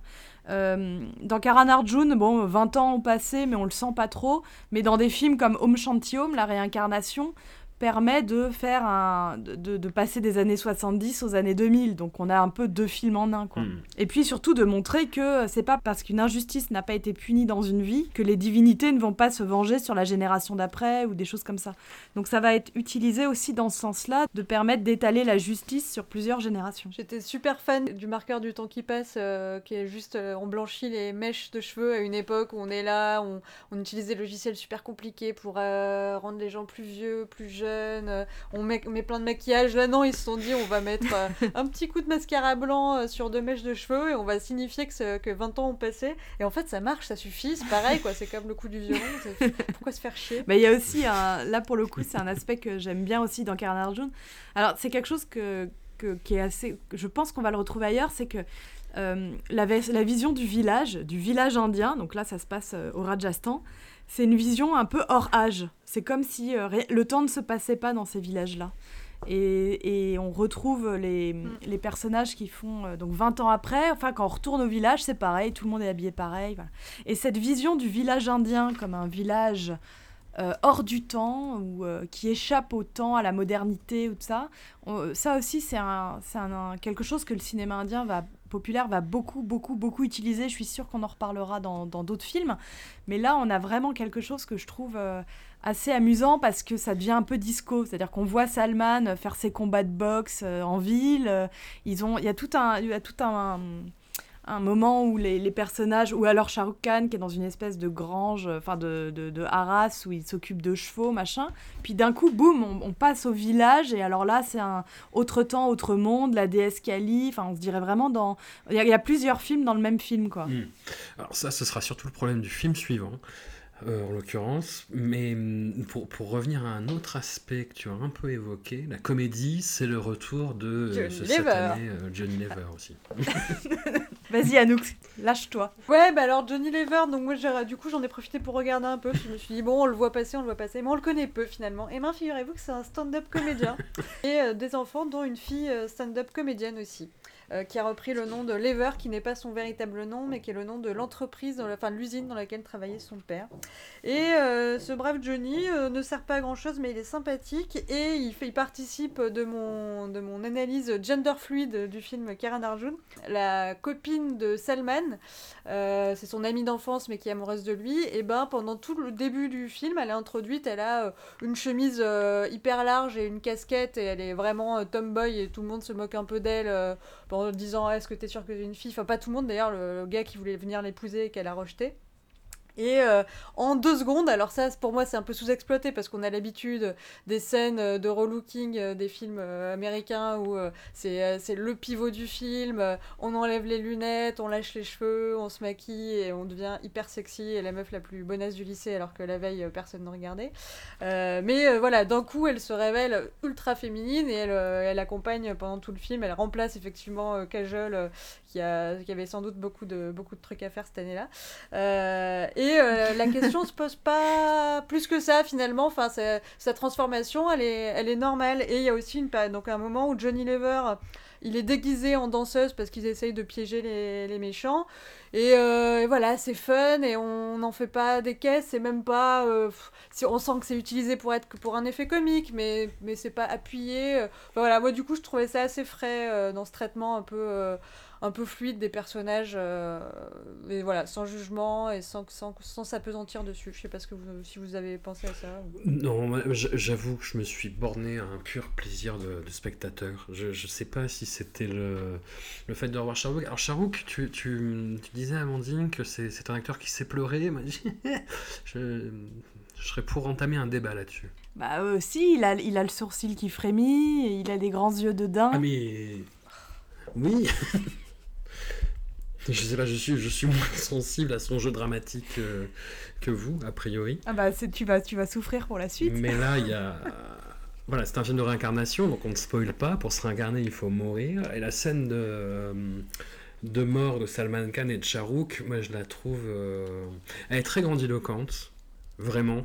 Euh, dans Karan Arjun, bon, 20 ans ont passé, mais on le sent pas trop. Mais dans des films comme Om Shanti Om, la réincarnation, permet de faire un de, passer des années 70 aux années 2000 donc on a un peu deux films en un quoi. Hmm. Et puis surtout de montrer que c'est pas parce qu'une injustice n'a pas été punie dans une vie que les divinités ne vont pas se venger sur la génération d'après ou des choses comme ça. Donc ça va être utilisé aussi dans ce sens-là de permettre d'étaler la justice sur plusieurs générations. J'étais super fan du marqueur du temps qui passe, euh, qui est juste, euh, on blanchit les mèches de cheveux à une époque où on est là, on, on utilise des logiciels super compliqués pour euh, rendre les gens plus vieux, plus jeunes, euh, on met, plein de maquillage. Là non, ils se sont dit on va mettre euh, un petit coup de mascara blanc euh, sur deux mèches de cheveux et on va signifier que, que 20 ans ont passé. Et en fait ça marche, ça suffit, c'est pareil quoi, c'est comme le coup du violon, pourquoi se faire chier? Mais il y a aussi, un, là pour le coup, c'est un aspect que j'aime bien aussi dans Arjun. Alors c'est quelque chose que, que- qui est assez, je pense qu'on va le retrouver ailleurs, c'est que euh, la, vision du village, du village indien, donc là ça se passe euh, au Rajasthan, c'est une vision un peu hors âge. C'est comme si euh, le temps ne se passait pas dans ces villages-là. Et, et on retrouve les, les personnages qui font euh, donc 20 ans après, enfin quand on retourne au village, c'est pareil, tout le monde est habillé pareil. voilà. Et cette vision du village indien comme un village euh, hors du temps ou euh, qui échappe au temps, à la modernité ou tout ça, on- ça aussi c'est un, un- quelque chose que le cinéma indien va populaire va beaucoup beaucoup beaucoup utiliser. Je suis sûre qu'on en reparlera dans d'autres films, mais là on a vraiment quelque chose que je trouve euh, assez amusant parce que ça devient un peu disco, c'est-à-dire qu'on voit Salman faire ses combats de boxe euh, en ville. euh, ils ont, il y a tout un, y a tout un moment où les, personnages, ou alors Shah Rukh Khan qui est dans une espèce de grange, euh, enfin de, de, de haras où il s'occupe de chevaux, machin. Puis d'un coup, boum, on, passe au village et alors là c'est un autre temps, autre monde, la déesse Kali. Enfin, on se dirait vraiment dans, il y, a- il y a plusieurs films dans le même film quoi. Hmm. Alors ça, ce sera surtout le problème du film suivant, euh, en l'occurrence. Mais hum, pour, pour revenir à un autre aspect que tu as un peu évoqué, la comédie, c'est le retour de euh, Johnny ce Lever. satané euh, Johnny Lever aussi. Vas-y Anouk, lâche-toi. Ouais, bah alors Johnny Lever, donc moi du coup j'en ai profité pour regarder un peu. Je me suis dit, bon, on le voit passer, on le voit passer, mais on le connaît peu finalement. Et ben, figurez-vous que c'est un stand-up comédien. et euh, des enfants, dont une fille euh, stand-up comédienne aussi. Euh, qui a repris le nom de Lever, qui n'est pas son véritable nom, mais qui est le nom de l'entreprise, enfin l'usine dans laquelle travaillait son père. Et euh, ce brave Johnny euh, ne sert pas à grand chose, mais il est sympathique et il, participe de mon, analyse gender fluide du film Karan Arjun. La copine de Salman, c'est son amie d'enfance mais qui est amoureuse de lui, et ben pendant tout le début du film, elle est introduite, elle a une chemise hyper large et une casquette et elle est vraiment tomboy et tout le monde se moque un peu d'elle euh, en disant est-ce que t'es sûre que t'es une fille? Enfin pas tout le monde d'ailleurs, le, le gars qui voulait venir l'épouser et qu'elle a rejeté. Et euh, en deux secondes, alors ça pour moi c'est un peu sous-exploité parce qu'on a l'habitude des scènes euh, de relooking euh, des films américains où c'est le pivot du film, on enlève les lunettes, on lâche les cheveux, on se maquille et on devient hyper sexy et la meuf la plus bonasse du lycée alors que la veille personne ne regardait. Mais voilà, d'un coup elle se révèle ultra féminine et elle, elle accompagne pendant tout le film, elle remplace effectivement euh, qui, qui avait sans doute beaucoup de, beaucoup de trucs à faire cette année-là. Euh, la question se pose pas plus que ça finalement. Enfin, sa, transformation, elle est, normale. Et il y a aussi donc un moment où Johnny Lever, il est déguisé en danseuse parce qu'ils essayent de piéger les, méchants. Et, euh, et voilà, c'est fun et on n'en fait pas des caisses. C'est même pas. euh, on sent que c'est utilisé pour être pour un effet comique, mais mais c'est pas appuyé. Voilà, moi du coup, je trouvais ça assez frais dans ce traitement un peu. Un peu fluide des personnages, euh, mais voilà, sans jugement et sans, sans, sans s'apesantir dessus. Je sais pas ce que vous, si vous avez pensé à ça. Non, j'avoue que je me suis borné à un pur plaisir de, de spectateur. Je, je sais pas si c'était le, le fait de revoir Charouk. Alors Charouk, tu, tu, tu disais à Amandine que c'est c'est un acteur qui sait pleurer. Moi, je, je serais pour entamer un débat là-dessus. Bah euh, si, il a, il a le sourcil qui frémit, il a des grands yeux de daim. Ah mais... Oui Je sais pas, je suis, je suis moins sensible à son jeu dramatique euh, que vous, a priori. Ah bah tu vas, tu vas souffrir pour la suite. Mais là, il y a. Voilà, c'est un film de réincarnation, donc on ne spoile pas. Pour se réincarner, il faut mourir. Et la scène de, euh, de mort de Salman Khan et de Charouk, moi je la trouve. euh, Elle est très grandiloquente, vraiment.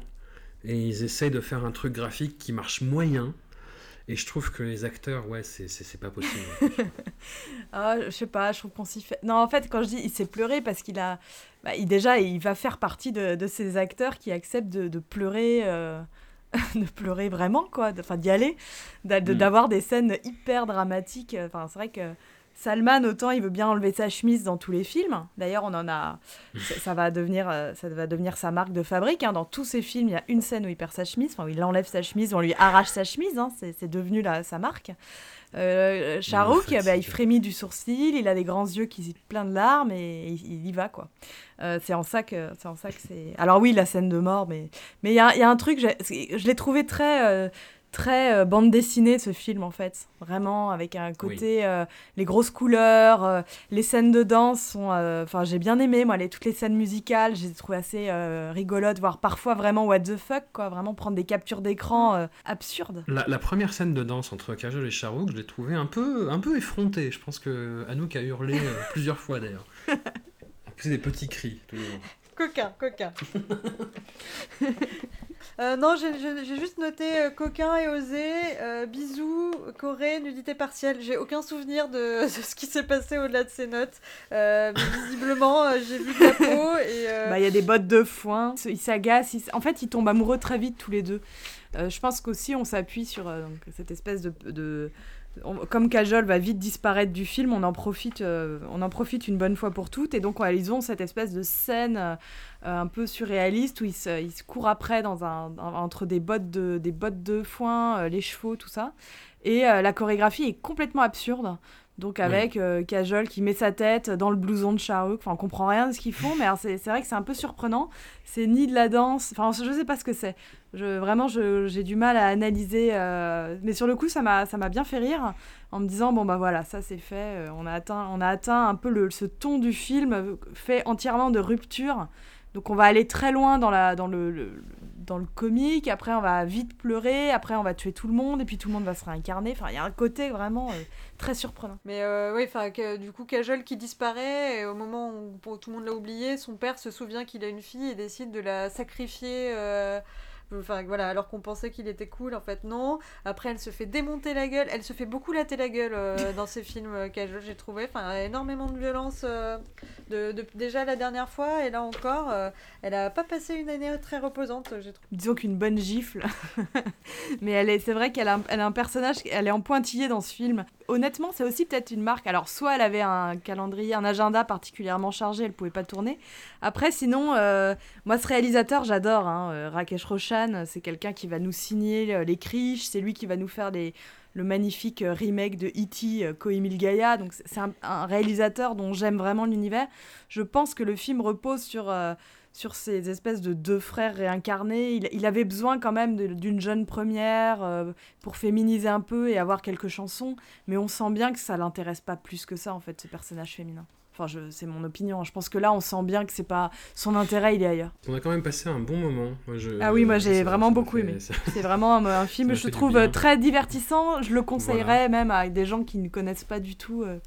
Et ils essayent de faire un truc graphique qui marche moyen. Et je trouve que les acteurs, ouais, c'est- pas possible. Ah, je sais pas, je trouve qu'on s'y fait. Non, en fait, quand je dis il s'est pleuré, parce qu'il a. Bah, il, déjà, il va faire partie de, de ces acteurs qui acceptent de, de pleurer. euh, de pleurer vraiment, quoi. Enfin, d'y aller. de- Mm. D'avoir des scènes hyper dramatiques. Enfin, c'est vrai que. Salman, autant il veut bien enlever sa chemise dans tous les films. D'ailleurs, on en a. Ça, ça va devenir, euh, ça va devenir sa marque de fabrique. hein. Dans tous ses films, il y a une scène où il perd sa chemise, enfin, où il enlève sa chemise, où on lui arrache sa chemise. hein. C'est devenu la- sa marque. Euh, Charouk, bah, il frémit du sourcil, il a des grands yeux qui plein de larmes et il, il y va quoi. Euh, c'est en ça que c'est en ça que c'est. Alors oui, la scène de mort, mais mais il y a, y a un truc, je l'ai trouvé très euh, très euh, bande dessinée ce film en fait, vraiment avec un côté euh, les grosses couleurs, euh, les scènes de danse sont, enfin j'ai bien aimé moi les toutes les scènes musicales, j'ai trouvé assez rigolotes, voire parfois vraiment what the fuck quoi, vraiment prendre des captures d'écran absurdes. La, la première scène de danse entre Kajol et Charouk, je l'ai trouvée un peu, un peu effrontée. Je pense que Anouk a hurlé plusieurs fois d'ailleurs. Plus, des petits cris. long. Coquin, coquin. Euh, non, j'ai- juste noté euh, coquin et osé, euh, bisous, Corée, nudité partielle. J'ai aucun souvenir de, ce qui s'est passé au-delà de ces notes. Euh, mais visiblement, j'ai vu de la peau Bah, il y a des bottes de foin, ils s'agacent, en fait ils tombent amoureux très vite tous les deux. Je pense qu'aussi on s'appuie sur cette espèce de- comme Kajol va vite disparaître du film, on en profite, euh, une bonne fois pour toutes, et donc ils ont cette espèce de scène euh, un peu surréaliste où ils se, courent après entre des bottes de, foin, euh, les chevaux, tout ça. Et la chorégraphie est complètement absurde. Donc avec euh, Kajol qui met sa tête dans le blouson de Charouk, enfin on comprend rien de ce qu'ils font, mais c'est vrai que c'est un peu surprenant. C'est ni de la danse, enfin je sais pas ce que c'est. Je, vraiment j'ai du mal à analyser, euh, mais sur le coup ça m'a ça m'a bien fait rire en me disant bon bah voilà ça c'est fait, euh, on a atteint on a atteint un peu le, ce ton du film fait entièrement de rupture. Donc on va aller très loin dans la dans le, le- dans le comique, après on va vite pleurer, après on va tuer tout le monde et puis tout le monde va se réincarner. Enfin il y a un côté vraiment euh, très surprenant. Mais euh, oui, du coup, Kajol qui disparaît, et au moment où tout le monde l'a oublié, son père se souvient qu'il a une fille et décide de la sacrifier. euh, Enfin voilà, alors qu'on pensait qu'il était cool, en fait non. Après, elle se fait démonter la gueule. Elle se fait beaucoup latter la gueule euh, dans ces films euh, Kajol, j'ai trouvé. Enfin, énormément de violence euh, de, de- déjà la dernière fois et là encore. euh, elle a pas passé une année très reposante, j'ai trouvé. disons qu'une bonne gifle. Mais elle est, c'est vrai qu'elle a, un- elle a un personnage, elle est en pointillé dans ce film. Honnêtement, c'est aussi peut-être une marque. Alors, soit elle avait un calendrier, un agenda particulièrement chargé, elle pouvait pas tourner. Après, sinon, euh, moi, ce réalisateur, j'adore. Hein, euh, Rakesh C'est quelqu'un qui va nous signer euh, les criches, c'est lui qui va nous faire le magnifique euh, remake de E.T. euh, Koemil Gaia. Donc, c'est- un, réalisateur dont j'aime vraiment l'univers. Je pense que le film repose sur. euh, sur ces espèces de deux frères réincarnés. Il, avait besoin quand même d'une jeune première euh, pour féminiser un peu et avoir quelques chansons, mais on sent bien que ça l'intéresse pas plus que ça en fait, ce personnage féminin. Enfin, je- c'est mon opinion. hein. Je pense que là, on sent bien que c'est pas son intérêt, il est ailleurs. On a quand même passé un bon moment. Moi, je- Ah oui, moi, j'ai vraiment beaucoup aimé. C'est vraiment un, un film, je trouve très divertissant. Je le conseillerais Voilà. même à des gens qui ne connaissent pas du tout euh,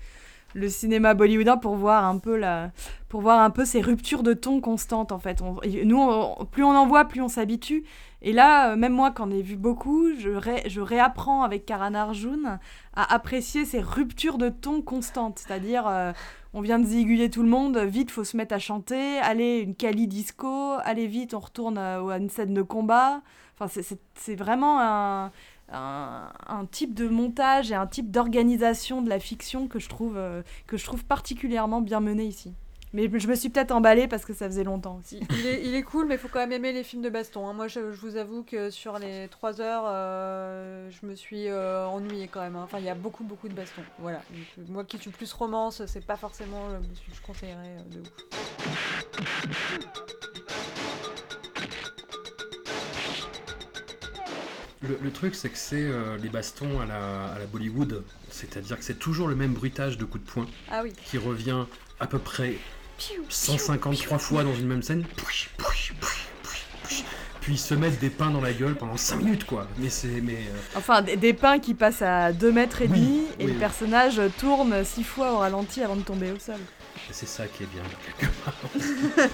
le cinéma bollywoodien pour voir un peu la, pour voir un peu ces ruptures de ton constantes en fait. On- nous, on- plus on en voit, plus on s'habitue. Et là, euh, même moi, quand ai vu beaucoup, je, ré- je réapprends avec Karan Arjun à apprécier ces ruptures de ton constantes. C'est-à-dire, euh, on vient de ziguiller tout le monde, vite, faut se mettre à chanter, allez, une Kali disco, allez vite, on retourne euh, à une scène de combat. Enfin, c'est- vraiment un, un, type de montage et un type d'organisation de la fiction que je trouve, que je trouve particulièrement bien mené ici. Mais je me suis peut-être emballée parce que ça faisait longtemps aussi. Il est, il est cool, mais il faut quand même aimer les films de baston. Hein. Moi, je, vous avoue que sur les 3 heures, euh, je me suis euh, ennuyée quand même. Hein. Enfin, il y a beaucoup, beaucoup de baston. Voilà. moi qui suis plus romance, c'est pas forcément le que je conseillerais euh, de ouf. Le, truc, c'est que c'est les bastons à la, à la Bollywood. C'est-à-dire que c'est toujours le même bruitage de coups de poing ah oui. qui revient à peu près 153 fois dans une même scène. Puis se mettre des pains dans la gueule pendant 5 minutes, quoi. Mais c'est. Mais, euh, Enfin, des, pains qui passent à 2 mètres et demi, et le personnage tourne 6 fois au ralenti avant de tomber au sol. C'est ça qui est bien,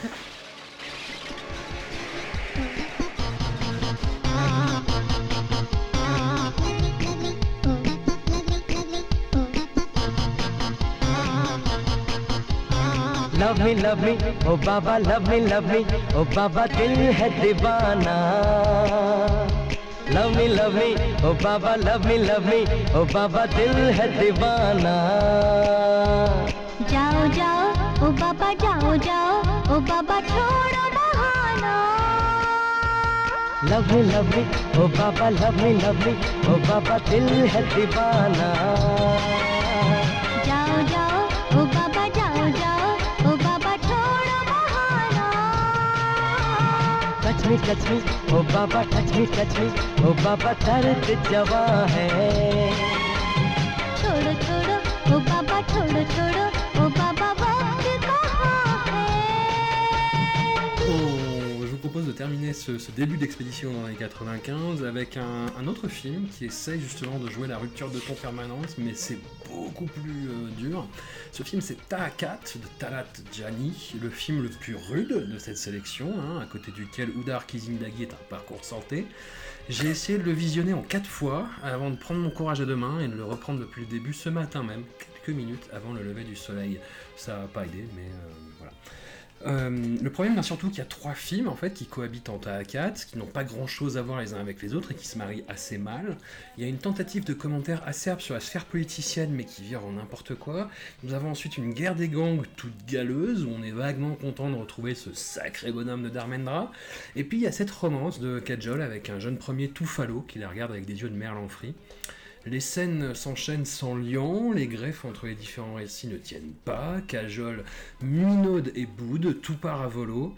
love me love me ओ बाबा love me love me ओ बाबा दिल है दीवाना love me love me ओ बाबा love me love me ओ बाबा दिल है दीवाना जाओ जाओ ओ बाबा जाओ जाओ ओ बाबा छोड़ो बहाना लव मी लव मी ओ बाबा लव मी लव मी ओ बाबा दिल है दीवाना मी टच मी ओ बाबा टच मी टच मी ओ बाबा दर्द जवा है छोड़ो छोड़ो। ओ बाबा छोड़ो छोड़ो। Terminer ce, début d'expédition dans les 95 avec un, autre film qui essaye justement de jouer la rupture de ton permanence, mais c'est beaucoup plus euh, dur. Ce film c'est Taakat de Talat Jani, le film le plus rude de cette sélection, hein, à côté duquel Oudar Kizindagi est un parcours santé. J'ai essayé de le visionner en quatre fois avant de prendre mon courage à deux mains et de le reprendre depuis le début ce matin même, quelques minutes avant le lever du soleil. Ça n'a pas aidé, mais euh. Euh, le problème vient surtout qu'il y a trois films en fait qui cohabitent en à quatre, qui n'ont pas grand chose à voir les uns avec les autres et qui se marient assez mal. Il y a une tentative de commentaire acerbe sur la sphère politicienne mais qui vire en n'importe quoi. Nous avons ensuite une guerre des gangs toute galeuse où on est vaguement content de retrouver ce sacré bonhomme de Darmendra. Et puis il y a cette romance de Kajol avec un jeune premier tout falot qui la regarde avec des yeux de merlan-frit. Les scènes s'enchaînent sans lien, les greffes entre les différents récits ne tiennent pas, Cajol minaude et boude, tout part à volo.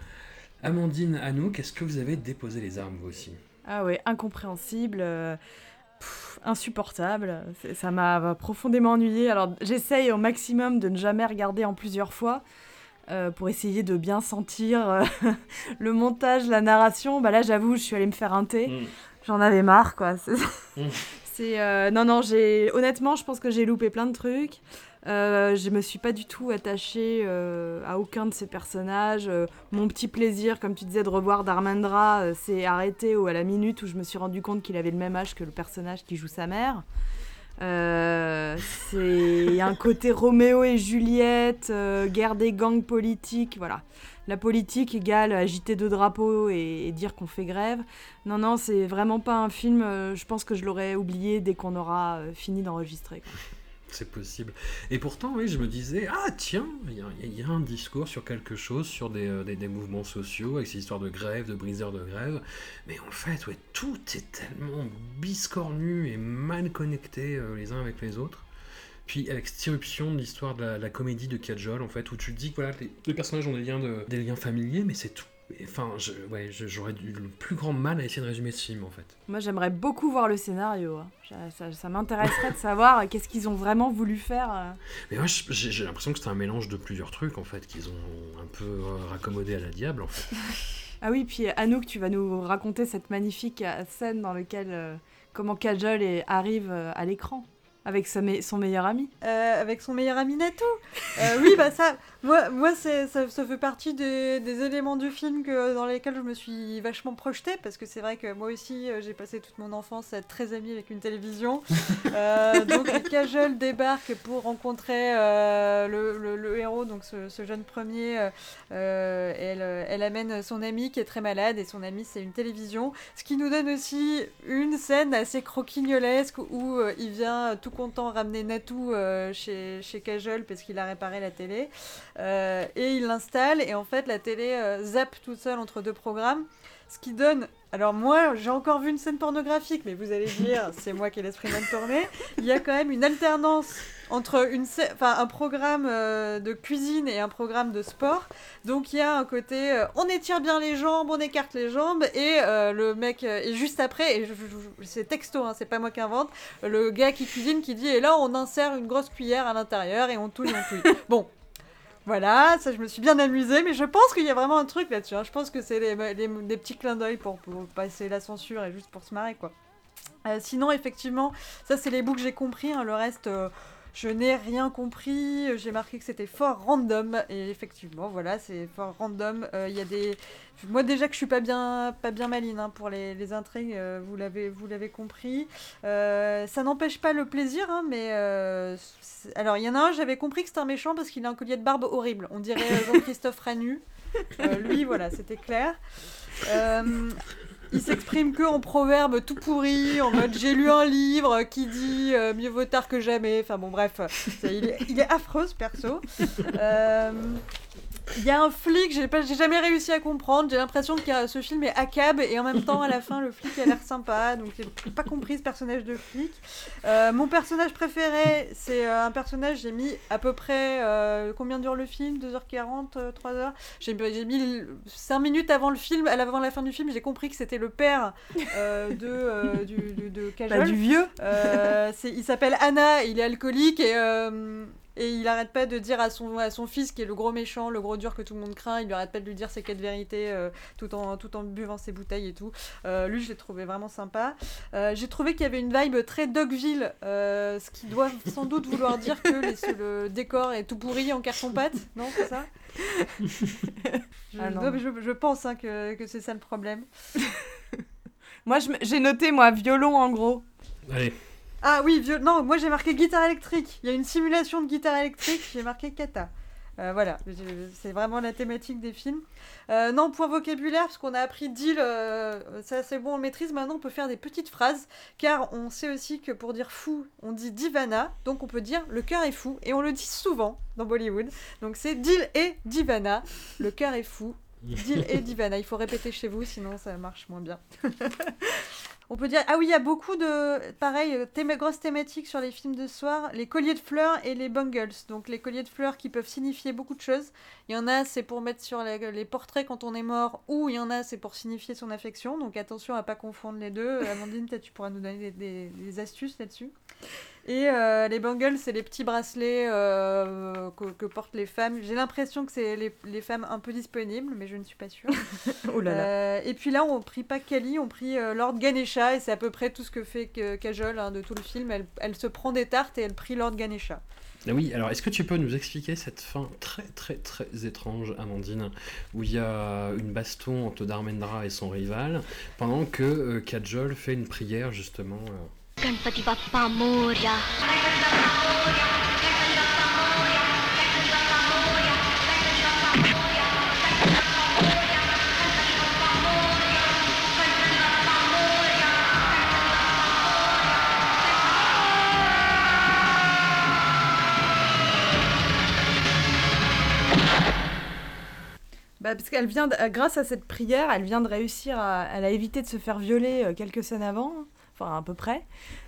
Amandine, Anouk, est-ce que vous avez déposé les armes vous aussi? Ah ouais, incompréhensible, euh, insupportable, ça m'a profondément ennuyé. Alors j'essaye au maximum de ne jamais regarder en plusieurs fois. Euh, pour essayer de bien sentir euh, le montage, la narration, bah là j'avoue, je suis allée me faire un thé. Mm. J'en avais marre, quoi. Euh, non non j'ai honnêtement je pense que j'ai loupé plein de trucs. Euh, je me suis pas du tout attachée euh, à aucun de ces personnages. Euh, mon petit plaisir, comme tu disais, de revoir Darmendra s'est arrêté ou à la minute où je me suis rendu compte qu'il avait le même âge que le personnage qui joue sa mère. c'est un côté Roméo et Juliette, guerre des gangs politiques, voilà la politique égale agiter deux drapeaux et, dire qu'on fait grève. Non, non, c'est vraiment pas un film. Euh, je pense que je l'aurais oublié dès qu'on aura euh, fini d'enregistrer. C'est possible. Et pourtant, oui, je me disais, ah tiens, il y, a un discours sur quelque chose, sur euh, des, des, mouvements sociaux, avec ces histoires de grève, de briseurs de grève. Mais en fait, ouais, tout est tellement biscornu et mal connecté les uns avec les autres. Puis avec cette irruption de l'histoire de la, comédie de Kajol, en fait, où tu te dis que voilà, les, personnages ont des liens, de, des liens familiers, mais c'est tout. Enfin, ouais, j'aurais du le plus grand mal à essayer de résumer ce film en fait. Moi j'aimerais beaucoup voir le scénario. Hein. Ça, m'intéresserait de savoir qu'est-ce qu'ils ont vraiment voulu faire. Euh. Mais moi j'ai l'impression que c'est un mélange de plusieurs trucs en fait, qu'ils ont un peu euh, raccommodé à la diable en fait. ah oui, puis Anouk, tu vas nous raconter cette magnifique euh, scène dans laquelle comment Kajol arrive à l'écran. Avec son meilleur ami. Euh, Avec son meilleur ami Natou. Euh, Oui, bah ça, Moi, moi ça, ça fait partie des, des éléments du film que, dans lesquels je me suis vachement projetée, parce que c'est vrai que moi aussi, euh, j'ai passé toute mon enfance à être très amie avec une télévision. Euh, donc, Kajol débarque pour rencontrer euh, le, le- le héros, donc ce, ce jeune premier. euh, elle, elle amène son ami qui est très malade, et son ami, c'est une télévision. Ce qui nous donne aussi une scène assez croquignolesque où il vient tout content ramener Natou chez, chez Kajol parce qu'il a réparé la télé. Euh, et il l'installe et en fait la télé euh, zappe toute seule entre deux programmes. Ce qui donne... Alors moi j'ai encore vu une scène pornographique mais vous allez dire c'est moi qui ai l'esprit mal tourné. Il y a quand même une alternance entre un programme euh, de cuisine et un programme de sport. Donc il y a un côté on étire bien les jambes, on écarte les jambes et le mec et juste après et c'est texto hein, c'est pas moi qui invente le gars qui cuisine qui dit et là on insère une grosse cuillère à l'intérieur et on touille on touille. bon voilà, ça je me suis bien amusée, mais je pense qu'il y a vraiment un truc là-dessus. Je pense que c'est des petits clins d'œil pour, pour passer la censure et juste pour se marrer quoi. Euh, sinon, effectivement, ça c'est les bouts que j'ai compris. hein. Le reste, euh, je n'ai rien compris. J'ai marqué que c'était fort random. Et effectivement, voilà, c'est fort random. Euh, Il y a des. Moi déjà que je suis pas bien, pas bien maline hein, pour les, intrigues, euh, vous l'avez, vous l'avez compris. Euh, ça n'empêche pas le plaisir, hein, mais alors il y en a un, j'avais compris que c'était un méchant parce qu'il a un collier de barbe horrible. On dirait Jean-Christophe Ranu. Lui, voilà, c'était clair. Il s'exprime que en proverbe tout pourri, en mode j'ai lu un livre qui dit euh, mieux vaut tard que jamais. Enfin bon, bref, c'est- il, est, il est affreux ce perso. Euh, il y a un flic, j'ai pas- j'ai jamais réussi à comprendre. J'ai l'impression que ce film est accab et en même temps, à la fin, le flic a l'air sympa. Donc, j'ai pas compris ce personnage de flic. Euh, mon personnage préféré, c'est euh, un personnage, j'ai mis à peu près. euh, combien dure le film? 2h40, euh, 3h J'ai j'ai mis 5 minutes avant le film, à l'avant la fin du film, j'ai compris que c'était le père euh, de, du, du- de Kajol. Bah, du vieux. C'est- il s'appelle Anna, il est alcoolique et, et il arrête pas de dire à son, à son fils, qui est le gros méchant, le gros dur que tout le monde craint, il lui arrête pas de lui dire ses quatre vérités euh, tout, en, tout en buvant ses bouteilles et tout. Euh, lui, je l'ai trouvé vraiment sympa. Euh, J'ai trouvé qu'il y avait une vibe très Dogville, euh, ce qui doit sans doute vouloir dire que les- le décor est tout pourri en carton-pâte, non C'est ça? Je, Ah non. non, mais je, je pense hein, que, que c'est ça le problème. Moi, j'ai noté, moi, violon en gros. Allez, Ah oui, viol- non, moi j'ai marqué guitare électrique. Il y a une simulation de guitare électrique, j'ai marqué kata. Euh, voilà, c'est vraiment la thématique des films. Euh, non, point vocabulaire, parce qu'on a appris deal, euh, ça c'est bon, on le maîtrise. Maintenant, on peut faire des petites phrases, car on sait aussi que pour dire fou, on dit divana, donc on peut dire le cœur est fou, et on le dit souvent dans Bollywood. Donc c'est deal et divana, le cœur est fou, deal et divana. Il faut répéter chez vous, sinon ça marche moins bien. On peut dire, ah oui, il y a beaucoup de, pareil, euh, grosses thématiques sur les films de soir, les colliers de fleurs et les bungles. Donc les colliers de fleurs qui peuvent signifier beaucoup de choses. Il y en a, c'est pour mettre sur les, les portraits quand on est mort, ou il y en a, c'est pour signifier son affection. Donc attention à pas confondre les deux. Euh, Amandine, peut-être tu pourras nous donner des astuces là-dessus. Et euh, les bangles, c'est les petits bracelets euh, que, que portent les femmes. J'ai l'impression que c'est les, les femmes un peu disponibles, mais je ne suis pas sûre. Oh là là. Euh, et puis là, on prie pas Kali, on prie euh, Lord Ganesha, et c'est à peu près tout ce que fait Kajol hein, de tout le film. Elle, elle se prend des tartes et elle prie Lord Ganesha. Ah oui, alors est-ce que tu peux nous expliquer cette fin très très très étrange, Amandine, où il y a une baston entre Dharmendra et son rival, pendant que euh, Kajol fait une prière justement. euh, Ganpati बप्पा Morya Bah, parce qu'elle vient, de- euh, grâce à cette prière, elle vient de réussir à, elle a évité de se faire violer euh, quelques scènes avant, enfin à peu près.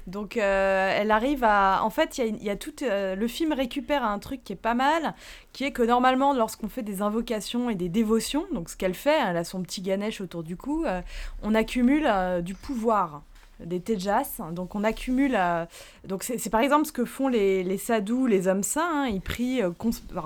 Donc euh, elle arrive à, en fait, il y a, tout, euh, le film récupère un truc qui est pas mal, qui est que normalement, lorsqu'on fait des invocations et des dévotions, donc ce qu'elle fait, elle a son petit Ganesh autour du cou, euh, on accumule du pouvoir des tejas, donc on accumule, euh, donc c'est par exemple ce que font les, les sadhus, les hommes saints, hein, ils prient euh,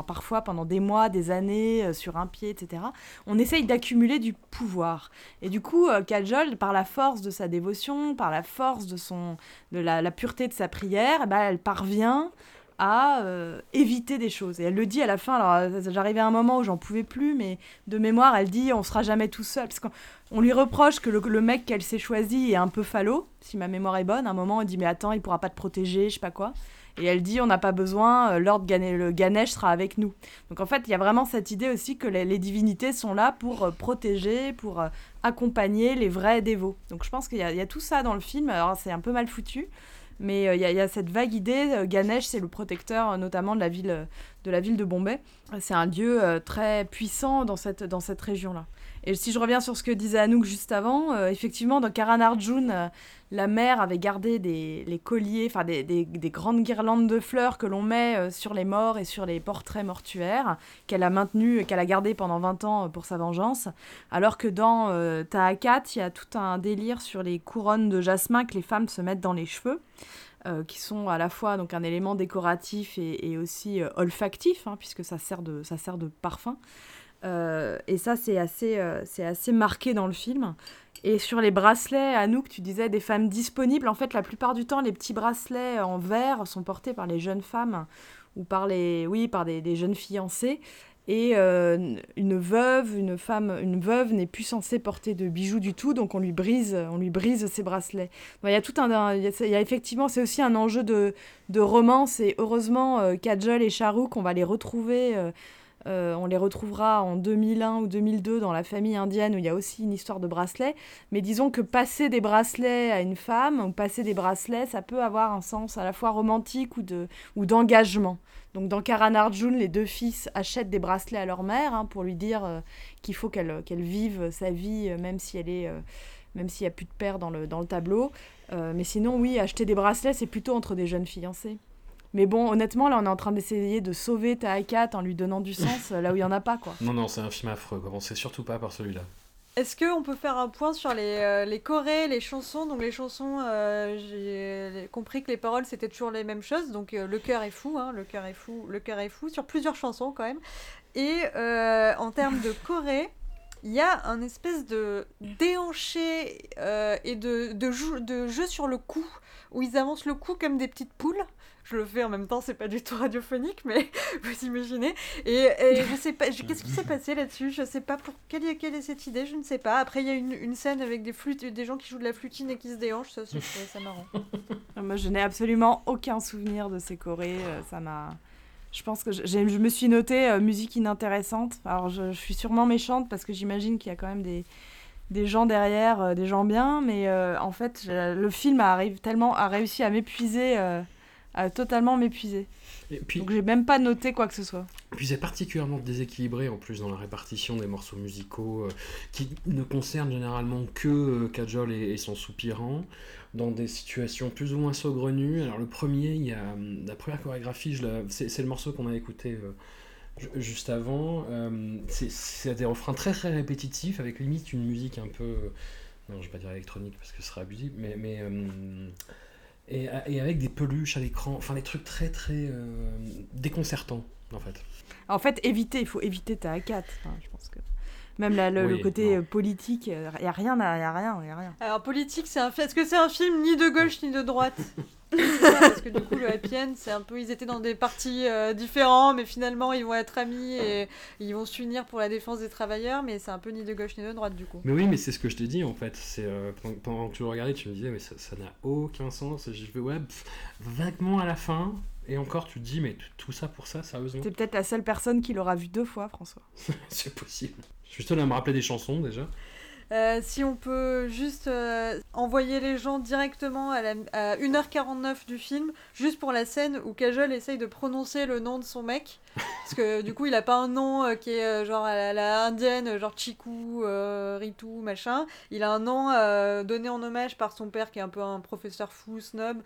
parfois pendant des mois, des années, euh, sur un pied, etc. On essaye d'accumuler du pouvoir. Et du coup, Kajol, par la force de sa dévotion, par la force de, son, de la, la pureté de sa prière, eh ben, elle parvient à euh, éviter des choses. Et elle le dit à la fin, alors euh, j'arrivais à un moment où j'en pouvais plus, mais de mémoire, elle dit on sera jamais tout seul. Parce qu'on lui reproche que le, mec qu'elle s'est choisi est un peu falot, si ma mémoire est bonne. À un moment, elle dit mais attends, il pourra pas te protéger, je sais pas quoi. Et elle dit on n'a pas besoin, euh, Lord Gane- le Ganesh sera avec nous. Donc en fait, il y a vraiment cette idée aussi que les, divinités sont là pour protéger, pour accompagner les vrais dévots. Donc je pense qu'il y, y a tout ça dans le film. Alors c'est un peu mal foutu. Mais euh, il y, a- il y a cette vague idée, euh, Ganesh c'est le protecteur euh, notamment de la ville, euh, de la ville de Bombay. C'est un dieu euh, très puissant dans cette, dans cette région-là. Et si je reviens sur ce que disait Anouk juste avant, euh, effectivement, dans Karan Arjun, euh, la mère avait gardé des, les colliers, enfin des, des- des grandes guirlandes de fleurs que l'on met euh, sur les morts et sur les portraits mortuaires, qu'elle a maintenu, qu'elle a gardé pendant 20 ans pour sa vengeance. Alors que dans Taakat, il y a tout un délire sur les couronnes de jasmin que les femmes se mettent dans les cheveux. qui sont à la fois donc un élément décoratif et, aussi olfactif, hein, puisque ça sert de, ça sert de parfum. Euh, et ça, c'est assez, euh, c'est assez marqué dans le film. Et sur les bracelets, Anouk, tu disais des femmes disponibles. En fait, la plupart du temps, les petits bracelets en verre sont portés par les jeunes femmes ou par les, oui, par des, jeunes fiancées. Et euh, une veuve, une femme, une veuve n'est plus censée porter de bijoux du tout, donc on lui brise, on lui brise ses bracelets. Il y a tout un, il y a, effectivement, c'est aussi un enjeu de, de romance. Et heureusement, euh, Kajol et Shahrukh, on va les retrouver. Euh, on les retrouvera en 2001 ou 2002 dans la famille indienne où il y a aussi une histoire de bracelets. Mais disons que passer des bracelets à une femme ou passer des bracelets, ça peut avoir un sens à la fois romantique ou de ou d'engagement. Donc dans Karan Arjun, les deux fils achètent des bracelets à leur mère hein, pour lui dire euh, qu'il faut qu'elle vive sa vie euh, même si elle est même s'il n'y a plus de père dans le, tableau. Mais sinon, oui, acheter des bracelets, c'est plutôt entre des jeunes fiancés. Mais bon, honnêtement, là, on est en train d'essayer de sauver Taakat en lui donnant du sens là où il n'y en a pas, quoi. Non, non, c'est un film affreux. Commencez surtout pas par celui-là. Est-ce qu'on peut faire un point sur les, euh, les chorés, les chansons? Donc les chansons, euh, j'ai compris que les paroles c'était toujours les mêmes choses. Donc euh, le cœur est fou, hein, le cœur est fou, le cœur est fou sur plusieurs chansons quand même. Et euh, en termes de choré, il y a un espèce de déhanché euh, et de, de, jou- de jeu sur le cou où ils avancent le cou comme des petites poules. Je le fais en même temps, c'est pas du tout radiophonique, mais vous imaginez. Et, et je sais pas, qu'est-ce qui s'est passé là-dessus? Je sais pas pour quelle, est- quelle est cette idée, je ne sais pas. Après, il y a une, une scène avec des flûtes, des gens qui jouent de la flutine et qui se déhanchent, ça, c'est- ça marrant. Euh, Moi, je n'ai absolument aucun souvenir de ces chorés. euh, Ça m'a. Je pense que j'ai- je me suis notée euh, musique inintéressante. Alors, je, je suis sûrement méchante parce que j'imagine qu'il y a quand même des, des gens derrière, euh, des gens bien. Mais euh, en fait, je- le film arrive tellement a réussi à m'épuiser, euh, à totalement m'épuiser. Donc, j'ai même pas noté quoi que ce soit. puis c'est particulièrement déséquilibré en plus dans la répartition des morceaux musicaux euh, qui ne concernent généralement que euh, Kajol et, et son soupirant dans des situations plus ou moins saugrenues. Alors le premier, il y a hum, la première chorégraphie, c'est le morceau qu'on a écouté euh, ju- juste avant. Euh, c'est- des refrains très très répétitifs avec limite une musique un peu, euh, non je vais pas dire électronique parce que ce serait abusif, mais, mais euh, et, avec des peluches à l'écran, enfin des trucs très très euh, déconcertants en fait. En fait, éviter, il faut éviter ta A4. Enfin, je pense que même la- le, côté non. euh, politique, il y a rien, il y a rien, il y a rien. Alors, politique, c'est un est-ce que c'est un film ni de gauche ni de droite? Parce que du coup, le happy end, c'est un peu. Ils étaient dans des partis euh, différents, mais finalement, ils vont être amis et ils vont s'unir pour la défense des travailleurs, mais c'est un peu ni de gauche ni de droite, du coup. Mais oui, mais c'est ce que je t'ai dit en fait. C'est euh, pendant, que tu le regardais, tu me disais mais ça n'a aucun sens. Et je fais ouais, pff, vaguement à la fin. Et encore, tu te dis mais tout ça pour ça, sérieusement, T'es peut-être la seule personne qui l'aura vu deux fois, François. c'est possible. Je suis à me rappeler des chansons déjà. Euh, si on peut juste euh, envoyer les gens directement à, la, à 1h49 du film, juste pour la scène où Kajol essaye de prononcer le nom de son mec. Parce que du coup, il a pas un nom euh, qui est genre à la, indienne, genre Chiku, Ritu, machin. Il a un nom donné en hommage par son père qui est un peu un professeur fou, snob.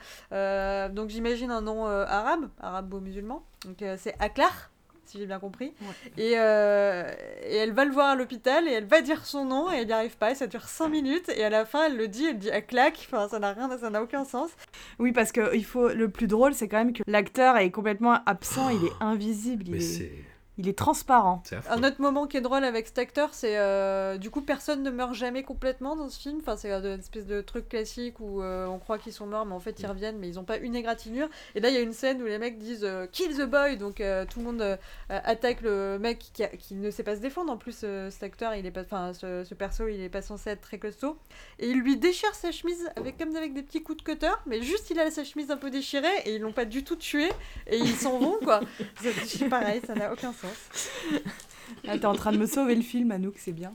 Donc j'imagine un nom arabe, arabo-musulman. Donc c'est Aklar. Si j'ai bien compris. Et, euh, et elle va le voir à l'hôpital et elle va dire son nom et elle n'y arrive pas. Et ça dure 5 minutes. Et à la fin, elle le dit, elle dit à claque. Enfin, ça n'a rien, ça n'a aucun sens. Oui, parce que il faut. Le plus drôle, c'est quand même que l'acteur est complètement absent. Il est invisible. Il Mais est, c'est. Il est transparent. Un autre moment qui est drôle avec cet acteur, c'est euh, du coup personne ne meurt jamais complètement dans ce film. Enfin, c'est une espèce de truc classique où euh, on croit qu'ils sont morts, mais en fait ils reviennent, mais ils ont pas une égratignure. Et là, il y a une scène où les mecs disent euh, Kill the boy, donc euh, tout le monde euh, attaque le mec qui, a- qui ne sait pas se défendre. En plus, euh, cet acteur, il est pas, enfin, ce, ce perso, il est pas censé être très costaud. Et il lui déchire sa chemise avec comme avec des petits coups de cutter, mais juste il a sa chemise un peu déchirée et ils l'ont pas du tout tué et ils s'en vont quoi. C'est pareil, ça n'a aucun sens. T'es en train de me sauver le film, Anouk, c'est bien.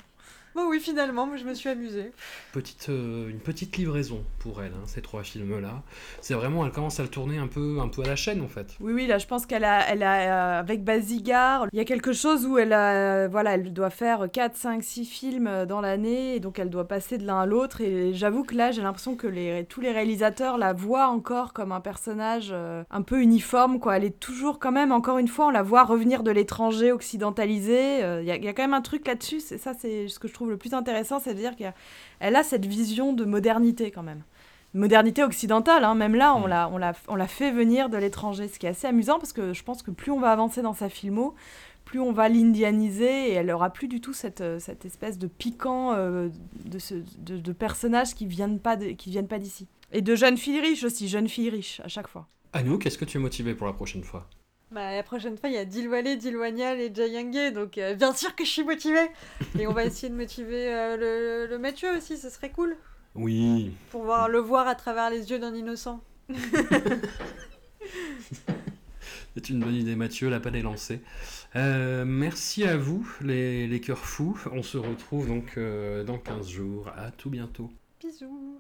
Bon oui, finalement, moi, je me suis amusée. Petite, euh, une petite livraison pour elle, hein, ces trois films-là. C'est vraiment, elle commence à le tourner un peu, un peu à la chaîne en fait. Oui, oui, là, je pense qu'elle a, elle a, euh, avec Bazigar, il y a quelque chose où elle a, euh, voilà, elle doit faire 4, 5, 6 films dans l'année, et donc elle doit passer de l'un à l'autre, et j'avoue que là, j'ai l'impression que les, tous les réalisateurs la voient encore comme un personnage euh, un peu uniforme, quoi. Elle est toujours, quand même, encore une fois, on la voit revenir de l'étranger, occidentalisé, il y, y a quand même un truc là-dessus, ça, c'est ce que je trouve le plus intéressant, c'est de dire qu'elle a cette vision de modernité, quand même modernité occidentale. hein. Même là, on Mm. l'a, on, l'a, on l'a fait venir de l'étranger, ce qui est assez amusant parce que je pense que plus on va avancer dans sa filmo, plus on va l'indianiser et elle aura plus du tout cette, euh, cette espèce de piquant euh, de, ce, de, de personnages qui viennent pas de- qui viennent pas d'ici. Et de jeunes filles riches aussi, jeunes filles riches à chaque fois. Anouk, est-ce que tu es motivé pour la prochaine fois? Bah, la prochaine fois, il y a Dilwale, Dilwanial et Jayangue, donc euh, bien sûr que je suis motivée. Et on va essayer de motiver euh, le, le Mathieu aussi, ce serait cool. Oui. Pour voir, le voir à travers les yeux d'un innocent. C'est une bonne idée, Mathieu, l'appel est lancé. Euh, merci à vous, les, les cœurs fous. On se retrouve donc dans 15 jours. À tout bientôt. Bisous.